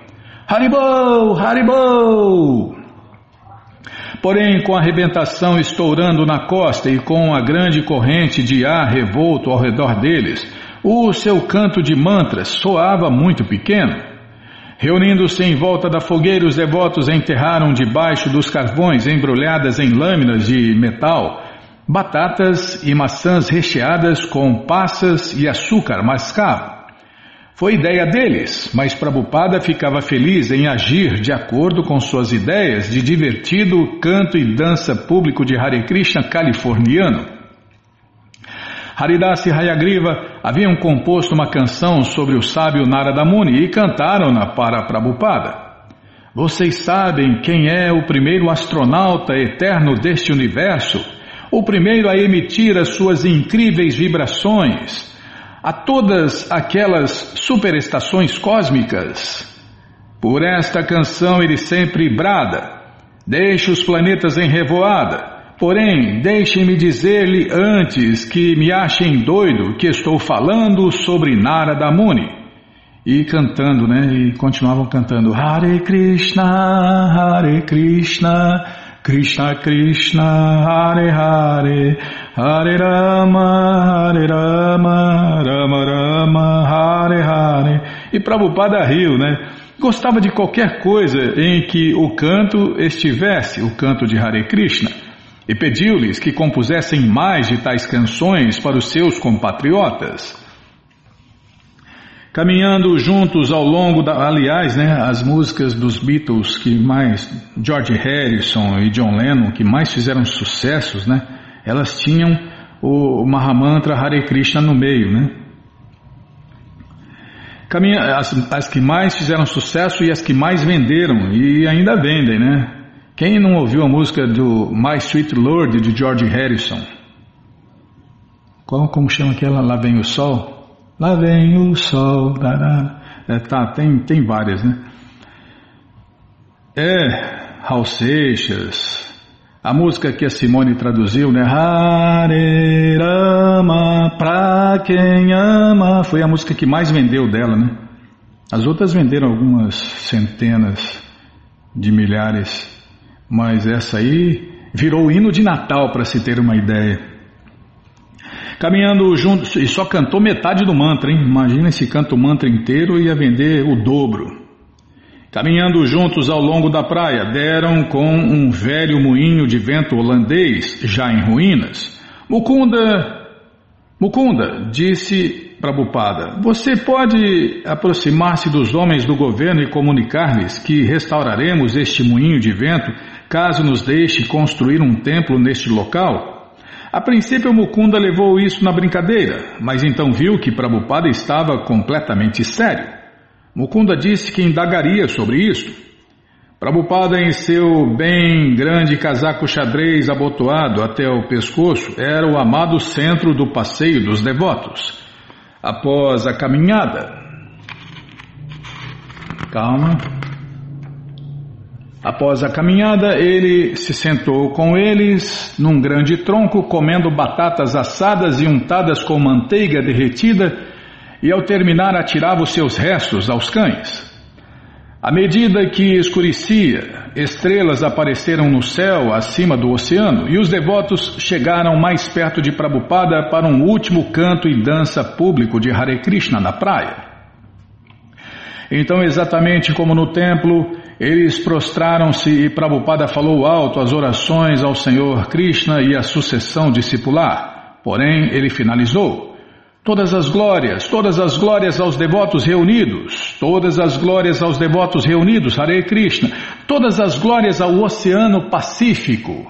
Haribol! Haribol! Porém, com a arrebentação estourando na costa e com a grande corrente de ar revolto ao redor deles, o seu canto de mantras soava muito pequeno. Reunindo-se em volta da fogueira, os devotos enterraram debaixo dos carvões embrulhadas em lâminas de metal batatas e maçãs recheadas com passas e açúcar mascavo. Foi ideia deles, mas Prabhupada ficava feliz em agir de acordo com suas ideias de divertido canto e dança público de Hare Krishna californiano. Haridas e Hayagriva haviam composto uma canção sobre o sábio Narada Muni e cantaram-na para Prabhupada. Vocês sabem quem é o primeiro astronauta eterno deste universo? o primeiro a emitir as suas incríveis vibrações a todas aquelas superestações cósmicas. Por esta canção ele sempre brada: Deixe os planetas em revoada. Porém, deixem-me dizer-lhe antes que me achem doido que estou falando sobre Narada Muni. E cantando, né? E continuavam cantando Hare Krishna, Hare Krishna. Krishna Krishna Hare Hare Hare Rama Hare Rama Rama Rama Hare Hare E Prabhupada riu, né? Gostava de qualquer coisa em que o canto estivesse, o canto de Hare Krishna, e pediu-lhes que compusessem mais de tais canções para os seus compatriotas. Caminhando juntos ao longo da. Aliás, né, as músicas dos Beatles que mais. George Harrison e John Lennon, que mais fizeram sucessos, né? Elas tinham o Mahamantra Hare Krishna no meio, né? Caminha, as, as que mais fizeram sucesso e as que mais venderam, e ainda vendem, né? Quem não ouviu a música do My Sweet Lord de George Harrison? Qual, como chama aquela? Lá vem o sol? Lá vem o sol. É, tá, tem, tem várias, né? É, Raul Seixas. A música que a Simone traduziu, né? Hare Rama, pra quem ama. Foi a música que mais vendeu dela, né? As outras venderam algumas centenas de milhares, mas essa aí virou o hino de Natal, para se ter uma ideia. Caminhando juntos, e só cantou metade do mantra, hein? Imagina se canta o mantra inteiro e ia vender o dobro. Caminhando juntos ao longo da praia, deram com um velho moinho de vento holandês, já em ruínas. Mukunda, Mukunda, disse Prabhupada, você pode aproximar-se dos homens do governo e comunicar-lhes que restauraremos este moinho de vento caso nos deixe construir um templo neste local? A princípio, Mukunda levou isso na brincadeira, mas então viu que Prabhupada estava completamente sério. Mukunda disse que indagaria sobre isso. Prabhupada, em seu bem grande casaco xadrez abotoado até o pescoço, era o amado centro do passeio dos devotos. Após a caminhada. Calma. Após a caminhada, ele se sentou com eles num grande tronco, comendo batatas assadas e untadas com manteiga derretida, e ao terminar atirava os seus restos aos cães. À medida que escurecia, estrelas apareceram no céu acima do oceano e os devotos chegaram mais perto de Prabhupada para um último canto e dança público de Hare Krishna na praia. Então, exatamente como no templo, eles prostraram-se e Prabhupada falou alto as orações ao Senhor Krishna e a sucessão discipular. Porém, ele finalizou. Todas as glórias, todas as glórias aos devotos reunidos, todas as glórias aos devotos reunidos, Hare Krishna, todas as glórias ao Oceano Pacífico.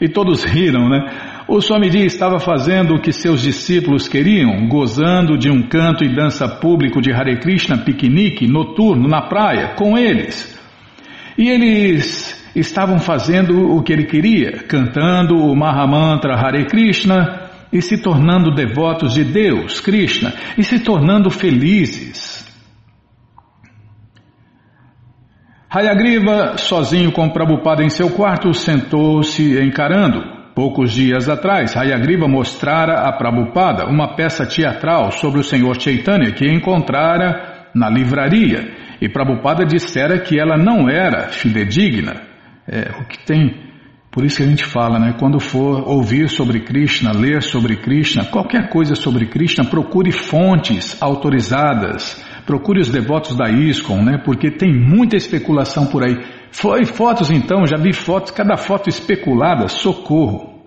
E todos riram, né? O Swamiji estava fazendo o que seus discípulos queriam, gozando de um canto e dança público de Hare Krishna piquenique noturno na praia com eles. E eles estavam fazendo o que ele queria, cantando o Mahamantra Hare Krishna, e se tornando devotos de Deus, Krishna, e se tornando felizes. Hayagriva, sozinho com Prabhupada em seu quarto, sentou-se encarando. Poucos dias atrás, Hayagriva mostrara a Prabhupada uma peça teatral sobre o Senhor Chaitanya que encontrara na livraria. E Prabhupada dissera que ela não era fidedigna. É, o que tem por isso que a gente fala, né? Quando for ouvir sobre Krishna, ler sobre Krishna, qualquer coisa sobre Krishna, procure fontes autorizadas, procure os devotos da ISKCON, né? Porque tem muita especulação por aí. Foi fotos então, já vi fotos, cada foto especulada, socorro.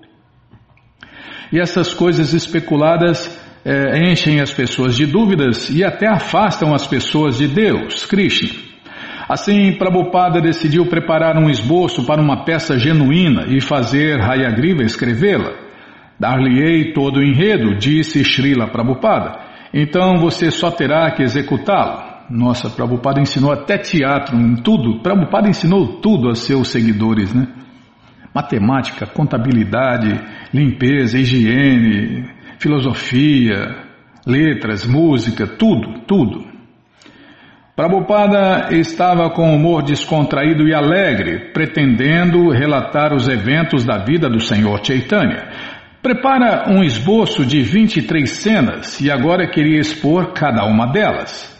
E essas coisas especuladas é, enchem as pessoas de dúvidas e até afastam as pessoas de Deus, Krishna. Assim, Prabhupada decidiu preparar um esboço para uma peça genuína e fazer Hayagriva escrevê-la. Dar-lhe-ei todo o enredo, disse Srila Prabhupada. Então você só terá que executá-lo. Nossa, Prabhupada ensinou até teatro, em tudo. Prabhupada ensinou tudo a seus seguidores, né? Matemática, contabilidade, limpeza, higiene, filosofia, letras, música, tudo, tudo. Prabhupada estava com humor descontraído e alegre, pretendendo relatar os eventos da vida do Senhor Chaitanya. Prepara um esboço de 23 cenas e agora queria expor cada uma delas.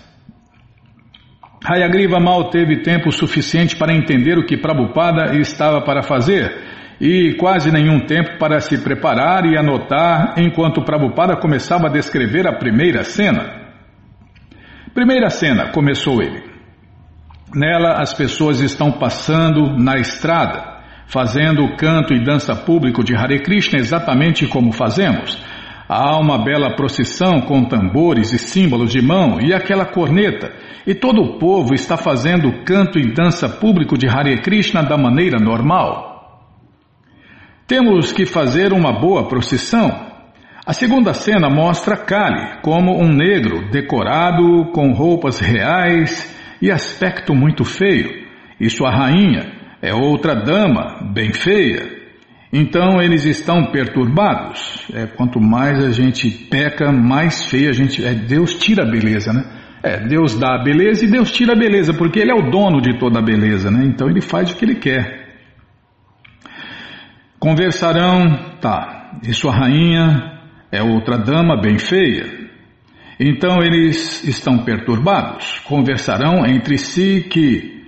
Hayagriva mal teve tempo suficiente para entender o que Prabhupada estava para fazer e quase nenhum tempo para se preparar e anotar enquanto Prabhupada começava a descrever a primeira cena. Primeira cena, começou ele. Nela as pessoas estão passando na estrada, fazendo o canto e dança público de Hare Krishna exatamente como fazemos. Há uma bela procissão com tambores e símbolos de mão e aquela corneta, e todo o povo está fazendo canto e dança público de Hare Krishna da maneira normal. Temos que fazer uma boa procissão, a segunda cena mostra Kali como um negro decorado com roupas reais e aspecto muito feio, e sua rainha é outra dama bem feia. Então eles estão perturbados. É, quanto mais a gente peca, mais feia a gente é. Deus tira a beleza, né? É, Deus dá a beleza e Deus tira a beleza, porque Ele é o dono de toda a beleza, né? Então Ele faz o que Ele quer. Conversarão, tá, e sua rainha é outra dama bem feia. Então eles estão perturbados, conversarão entre si que,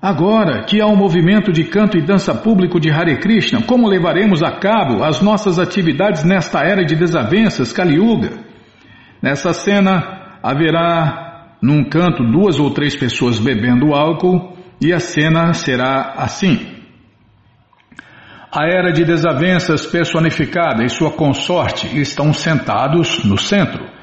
agora que há um movimento de canto e dança público de Hare Krishna, como levaremos a cabo as nossas atividades nesta era de desavenças, Kali Yuga? Nessa cena haverá num canto duas ou três pessoas bebendo álcool e a cena será assim. A era de desavenças personificada e sua consorte estão sentados no centro.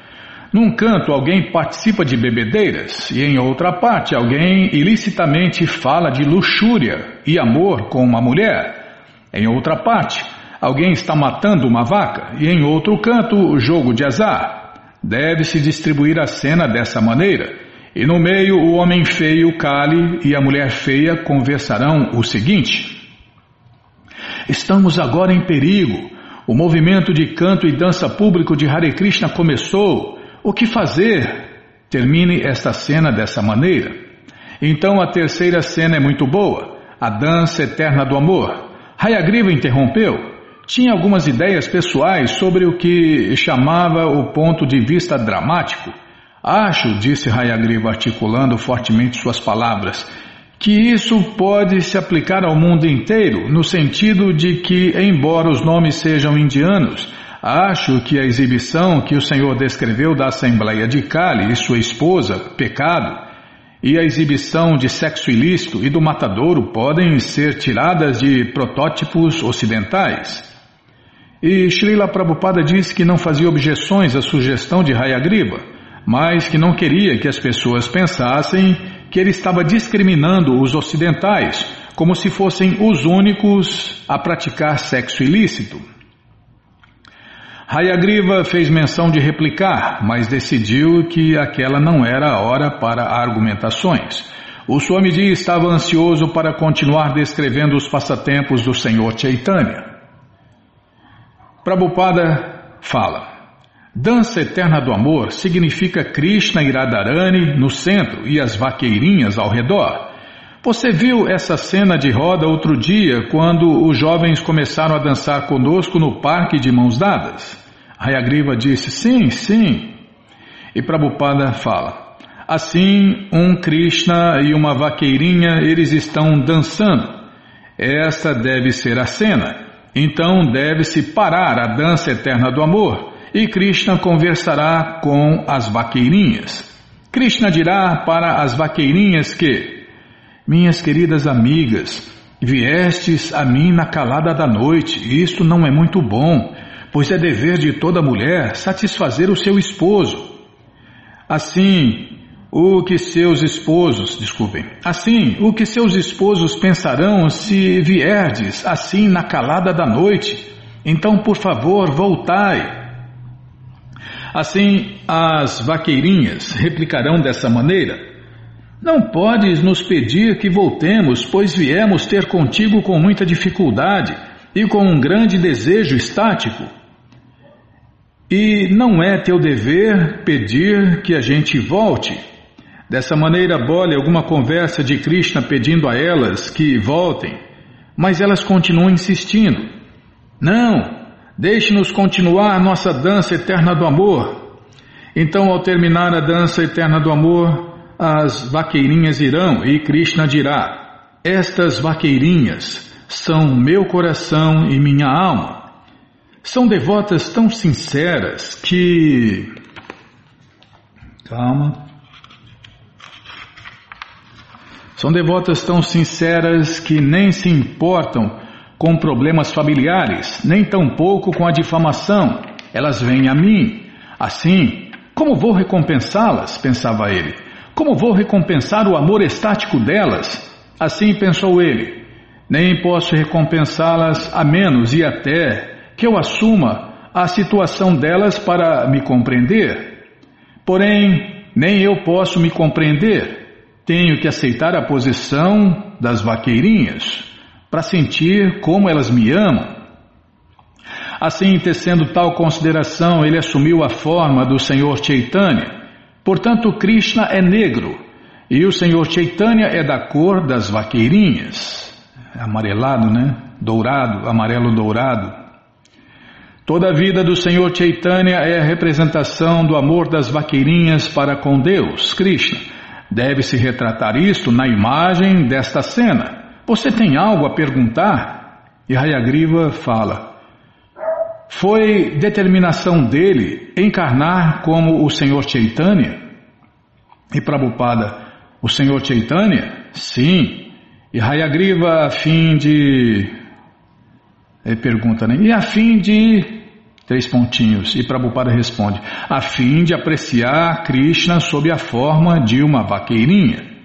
Num canto, alguém participa de bebedeiras, e em outra parte, alguém ilicitamente fala de luxúria e amor com uma mulher. Em outra parte, alguém está matando uma vaca, e em outro canto, o jogo de azar. Deve-se distribuir a cena dessa maneira. E no meio, o homem feio, Kali, e a mulher feia conversarão o seguinte. Estamos agora em perigo. O movimento de canto e dança público de Hare Krishna começou. O que fazer? Termine esta cena dessa maneira. Então a terceira cena é muito boa, a dança eterna do amor. Hayagriva interrompeu. Tinha algumas ideias pessoais sobre o que chamava o ponto de vista dramático. Acho, disse Hayagriva articulando fortemente suas palavras, que isso pode se aplicar ao mundo inteiro, no sentido de que, embora os nomes sejam indianos, acho que a exibição que o Senhor descreveu da Assembleia de Cali e sua esposa, pecado, e a exibição de sexo ilícito e do matadouro podem ser tiradas de protótipos ocidentais. E Srila Prabhupada disse que não fazia objeções à sugestão de Hayagriva, mas que não queria que as pessoas pensassem que ele estava discriminando os ocidentais, como se fossem os únicos a praticar sexo ilícito. Hayagriva fez menção de replicar, mas decidiu que aquela não era a hora para argumentações. O Swamiji estava ansioso para continuar descrevendo os passatempos do Senhor Chaitanya. Prabhupada fala. Dança Eterna do Amor significa Krishna e Radharani no centro e as vaqueirinhas ao redor. Você viu essa cena de roda outro dia quando os jovens começaram a dançar conosco no parque de mãos dadas? Hayagriva disse: Sim, sim. E Prabhupada fala: Assim, um Krishna e uma vaqueirinha eles estão dançando. Esta deve ser a cena. Então deve-se parar a dança eterna do amor e Krishna conversará com as vaqueirinhas. Krishna dirá para as vaqueirinhas que, minhas queridas amigas, viestes a mim na calada da noite, isto não é muito bom, pois é dever de toda mulher satisfazer o seu esposo. Assim, o que seus esposos, desculpem, assim, o que seus esposos pensarão se vierdes assim na calada da noite? Então, por favor, voltai. Assim, as vaqueirinhas replicarão dessa maneira: Não podes nos pedir que voltemos, pois viemos ter contigo com muita dificuldade e com um grande desejo estático. E não é teu dever pedir que a gente volte. Dessa maneira, Bole alguma conversa de Krishna pedindo a elas que voltem, mas elas continuam insistindo. Não, Deixe-nos continuar nossa dança eterna do amor. Então, ao terminar a dança eterna do amor, as vaqueirinhas irão e Krishna dirá: Estas vaqueirinhas são meu coração e minha alma. São devotas tão sinceras que. Calma. São devotas tão sinceras que nem se importam com problemas familiares, nem tampouco com a difamação. Elas vêm a mim. Assim, como vou recompensá-las? pensava ele. Como vou recompensar o amor estático delas? Assim pensou ele. Nem posso recompensá-las a menos e até que eu assuma a situação delas para me compreender. Porém, nem eu posso me compreender. Tenho que aceitar a posição das vaqueirinhas para sentir como elas me amam. Assim, tecendo tal consideração, ele assumiu a forma do Senhor Chaitanya. Portanto, Krishna é negro e o Senhor Chaitanya é da cor das vaqueirinhas. Amarelado, né? Dourado, amarelo dourado. Toda a vida do Senhor Chaitanya é a representação do amor das vaqueirinhas para com Deus, Krishna. Deve-se retratar isto na imagem desta cena. Você tem algo a perguntar? E Hayagriva fala: Foi determinação dele encarnar como o Senhor Chaitanya? E Prabhupada, o Senhor Chaitanya? Sim. E Hayagriva a fim de. Ele pergunta, né? E a fim de. Três pontinhos. E Prabhupada responde: a fim de apreciar Krishna sob a forma de uma vaqueirinha.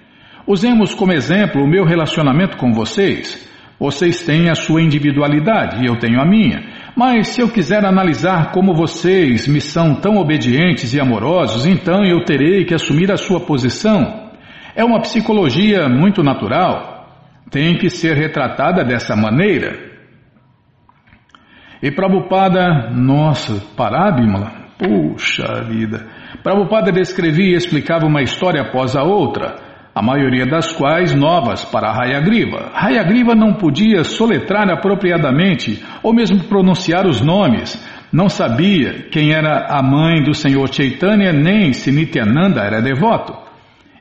Usemos como exemplo o meu relacionamento com vocês. Vocês têm a sua individualidade e eu tenho a minha. Mas se eu quiser analisar como vocês me são tão obedientes e amorosos, então eu terei que assumir a sua posição. É uma psicologia muito natural. Tem que ser retratada dessa maneira. E Prabhupada, nossa, Parábimala, puxa vida. Prabhupada descrevia e explicava uma história após a outra a maioria das quais novas para Hayagriva. Hayagriva não podia soletrar apropriadamente ou mesmo pronunciar os nomes. Não sabia quem era a mãe do Senhor Chaitanya nem se Nityananda era devoto.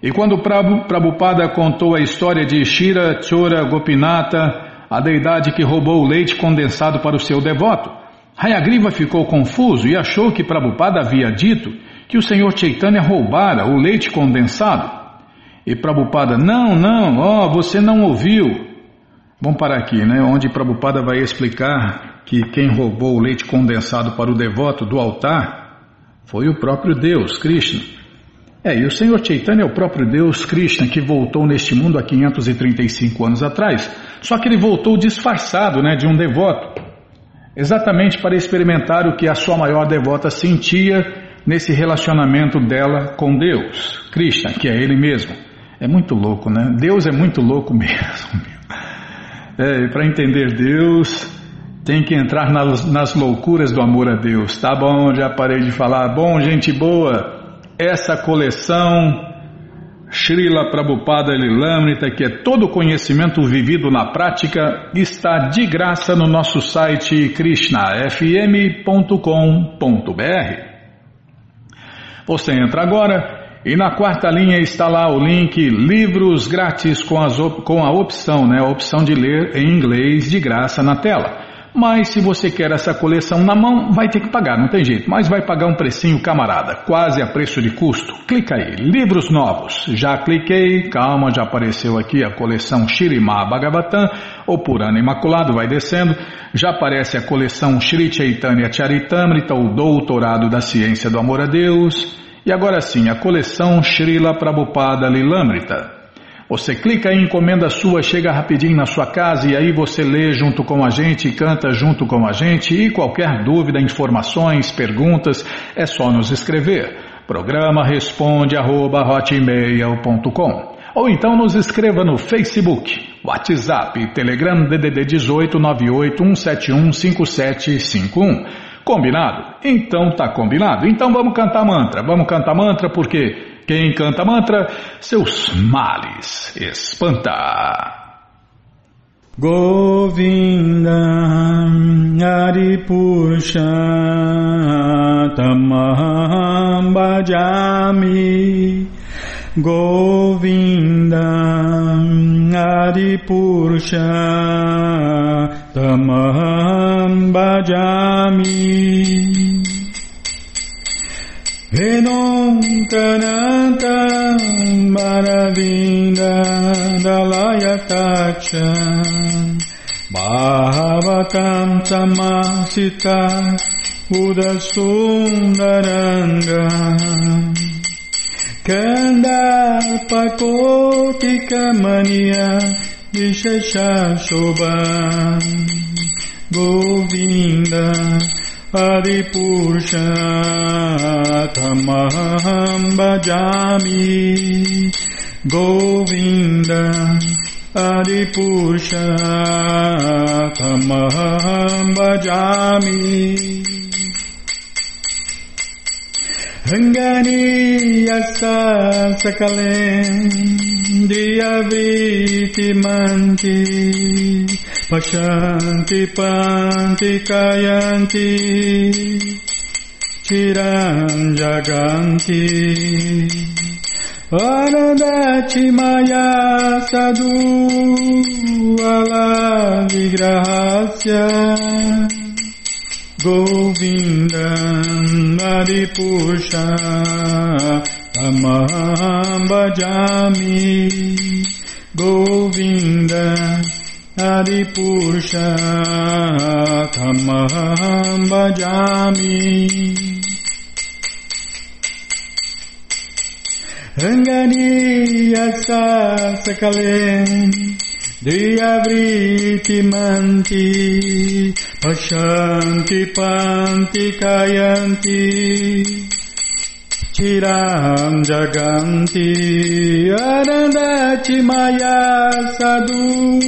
E quando Prabhu, Prabhupada contou a história de Shira Chora Gopinata, a deidade que roubou o leite condensado para o seu devoto, Hayagriva ficou confuso e achou que Prabhupada havia dito que o Senhor Chaitanya roubara o leite condensado. E Prabhupada, não, não, ó, oh, você não ouviu. Vamos parar aqui, né? Onde Prabhupada vai explicar que quem roubou o leite condensado para o devoto do altar foi o próprio Deus, Krishna. É, e o Senhor Chaitanya é o próprio Deus Krishna que voltou neste mundo há 535 anos atrás, só que ele voltou disfarçado né, de um devoto, exatamente para experimentar o que a sua maior devota sentia nesse relacionamento dela com Deus, Krishna, que é Ele mesmo. É muito louco, né? Deus é muito louco [LAUGHS] mesmo. É, Para entender Deus, Tem que entrar nas, nas loucuras do amor a Deus. Tá bom, já parei de falar. Bom, gente boa, essa coleção Srila Prabhupada Lilamrita, que é todo conhecimento vivido na prática, está de graça no nosso site krishnafm.com.br. Você entra agora e na quarta linha está lá o link Livros Grátis com, as, com a opção, né, a opção de ler em inglês de graça na tela. Mas se você quer essa coleção na mão, vai ter que pagar, não tem jeito. Mas vai pagar um precinho camarada, quase a preço de custo. Clica aí, livros novos. Já cliquei, calma, já apareceu aqui a coleção Shirimá Bhagavatam, ou Purana Imaculado, vai descendo. Já aparece a coleção Shri Chaitanya Charitamrita, o Doutorado da Ciência do Amor a Deus. E agora sim, a coleção Srila Prabhupada Lilamrita. Você clica em encomenda sua, chega rapidinho na sua casa e aí você lê junto com a gente, canta junto com a gente e qualquer dúvida, informações, perguntas, é só nos escrever. Programa responde arroba, ou então nos escreva no Facebook, WhatsApp, Telegram DDD 18 98 171 5751. Combinado? Então tá combinado. Então vamos cantar mantra. Vamos cantar mantra porque quem canta mantra, seus males espanta. Govinda Aripusha Tamaham Bhajami Govinda Aripusha Tamaham Bhajami Vedontanantam Maravinda da Dalayatacham Bhavatam Samasita Udasundarangam Kandarpakotikamaniya Visheshashobam Govinda हरिपुरुषमहं भजामि गोविन्द हरिपुरुषमहं भजामि रङ्गनीयश्च सकलेन्द्रियवीतिमन्ति पशन्ति पान्ति कयन्ति चिरम् जगन्ति वरदक्षिमया सदूवला विग्रहस्य Govindam Maripusha Tamaham Bhajami Govinda Aripurusha Tamaham Bhajami Ranganiya Sakale Devriti manti, pashanti panti kayanti, chiram jaganti, arandati maya sadhu,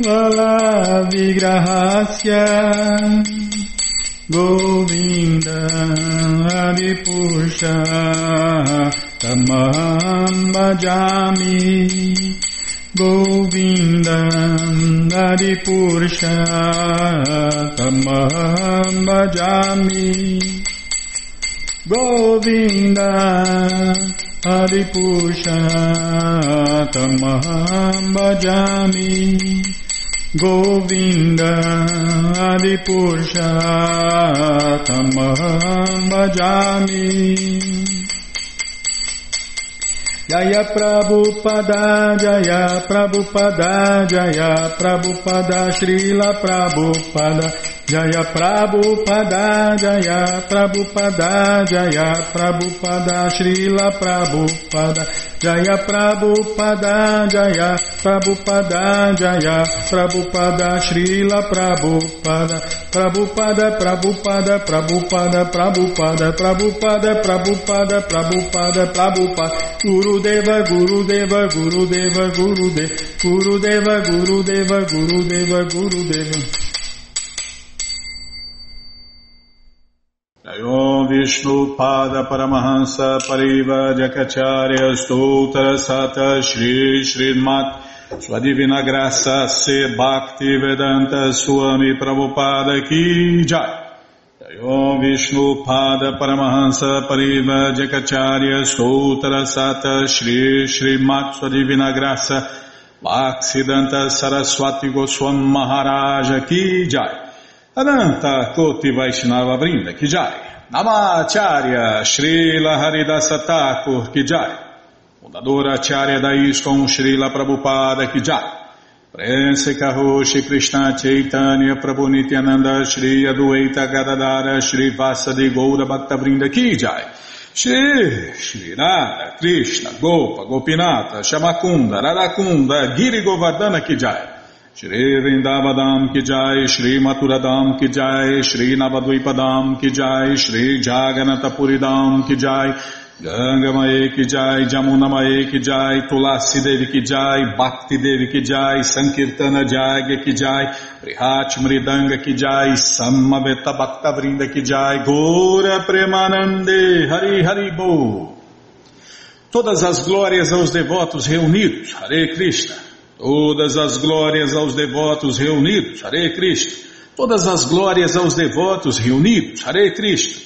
vala vigrahasya, govinda adipusha, tamam bhajami, गोविन्दम् हरिपुरुषतमहं भजामि गोविन्द हरिपुरुषतमहं भजामि गोविन्द हरिपुरुषतमहं भजामि Jaya Prabhupada, Jaya Prabhupada, Jaya Prabhupada, Srila Prabhupada, Jaya Prabhupada, Jaya Prabhupada, Jaya Prabhupada, Srila Prabhupada, Jaya Prabhupada, Jaya Prabhupada, Jaya Prabhupada, Srila Prabhupada, Prabhupada, Prabhupada, Prabhupada, Prabhupada, Prabhupada, Prabhupada, Prabhupada, Prabhupada, Guru Gurudeva, Gurudeva, Gurudeva, Gurudeva, Gurudeva, Gurudeva, Gurudeva, Gurudeva. Om Vishnu Pada Paramahansa Pariva Jakacharya Stoutra Sata Shri Srimat Sua Divina Graça Se Bhakti Vedanta Swami Prabhupada Ki Jai Om Vishnu Pada Paramahansa Pariva Jakacharya Stoutra Sata Shri Srimat Sua Divina Graça Bhaksidanta Saraswati Goswam Maharaja Ki Jai Ananta Koti Vaishnava Brinda Kijai. Namacharya Srila Haridasa Thakur Kijai. Fundadora Acharya da ISKCON Srila Prabhupada Kijai. Prense Karoshi Krishna Chaitanya Prabhu Nityananda Shri Adueta Gadadara Shri Vasadi Goura Bhakta Brinda Kijai. Shri Shri Radha Krishna Gopa Gopinata Shamakunda Radakunda Giri Govardhana Kijai. Shri Vrindavadam ki jai, Shri Maturadam ki jai, Shri Navadvipadam ki jai, Shri Jaganatapuridam ki jai, Gangamaye ki jai, Jamunamaye ki jai, Tulasi Devi ki jai, Bhakti Devi ki jai, Sankirtana Jagya ki jai, Prihat Mridanga ki jai, Samaveta Bhakta Vrinda ki jai, Gora Premanande, Hari Hari Bo. Todas as glórias aos devotos reunidos, Hare Krishna. Todas as glórias aos devotos reunidos, Hare Krishna. Todas as glórias aos devotos reunidos, Hare Krishna.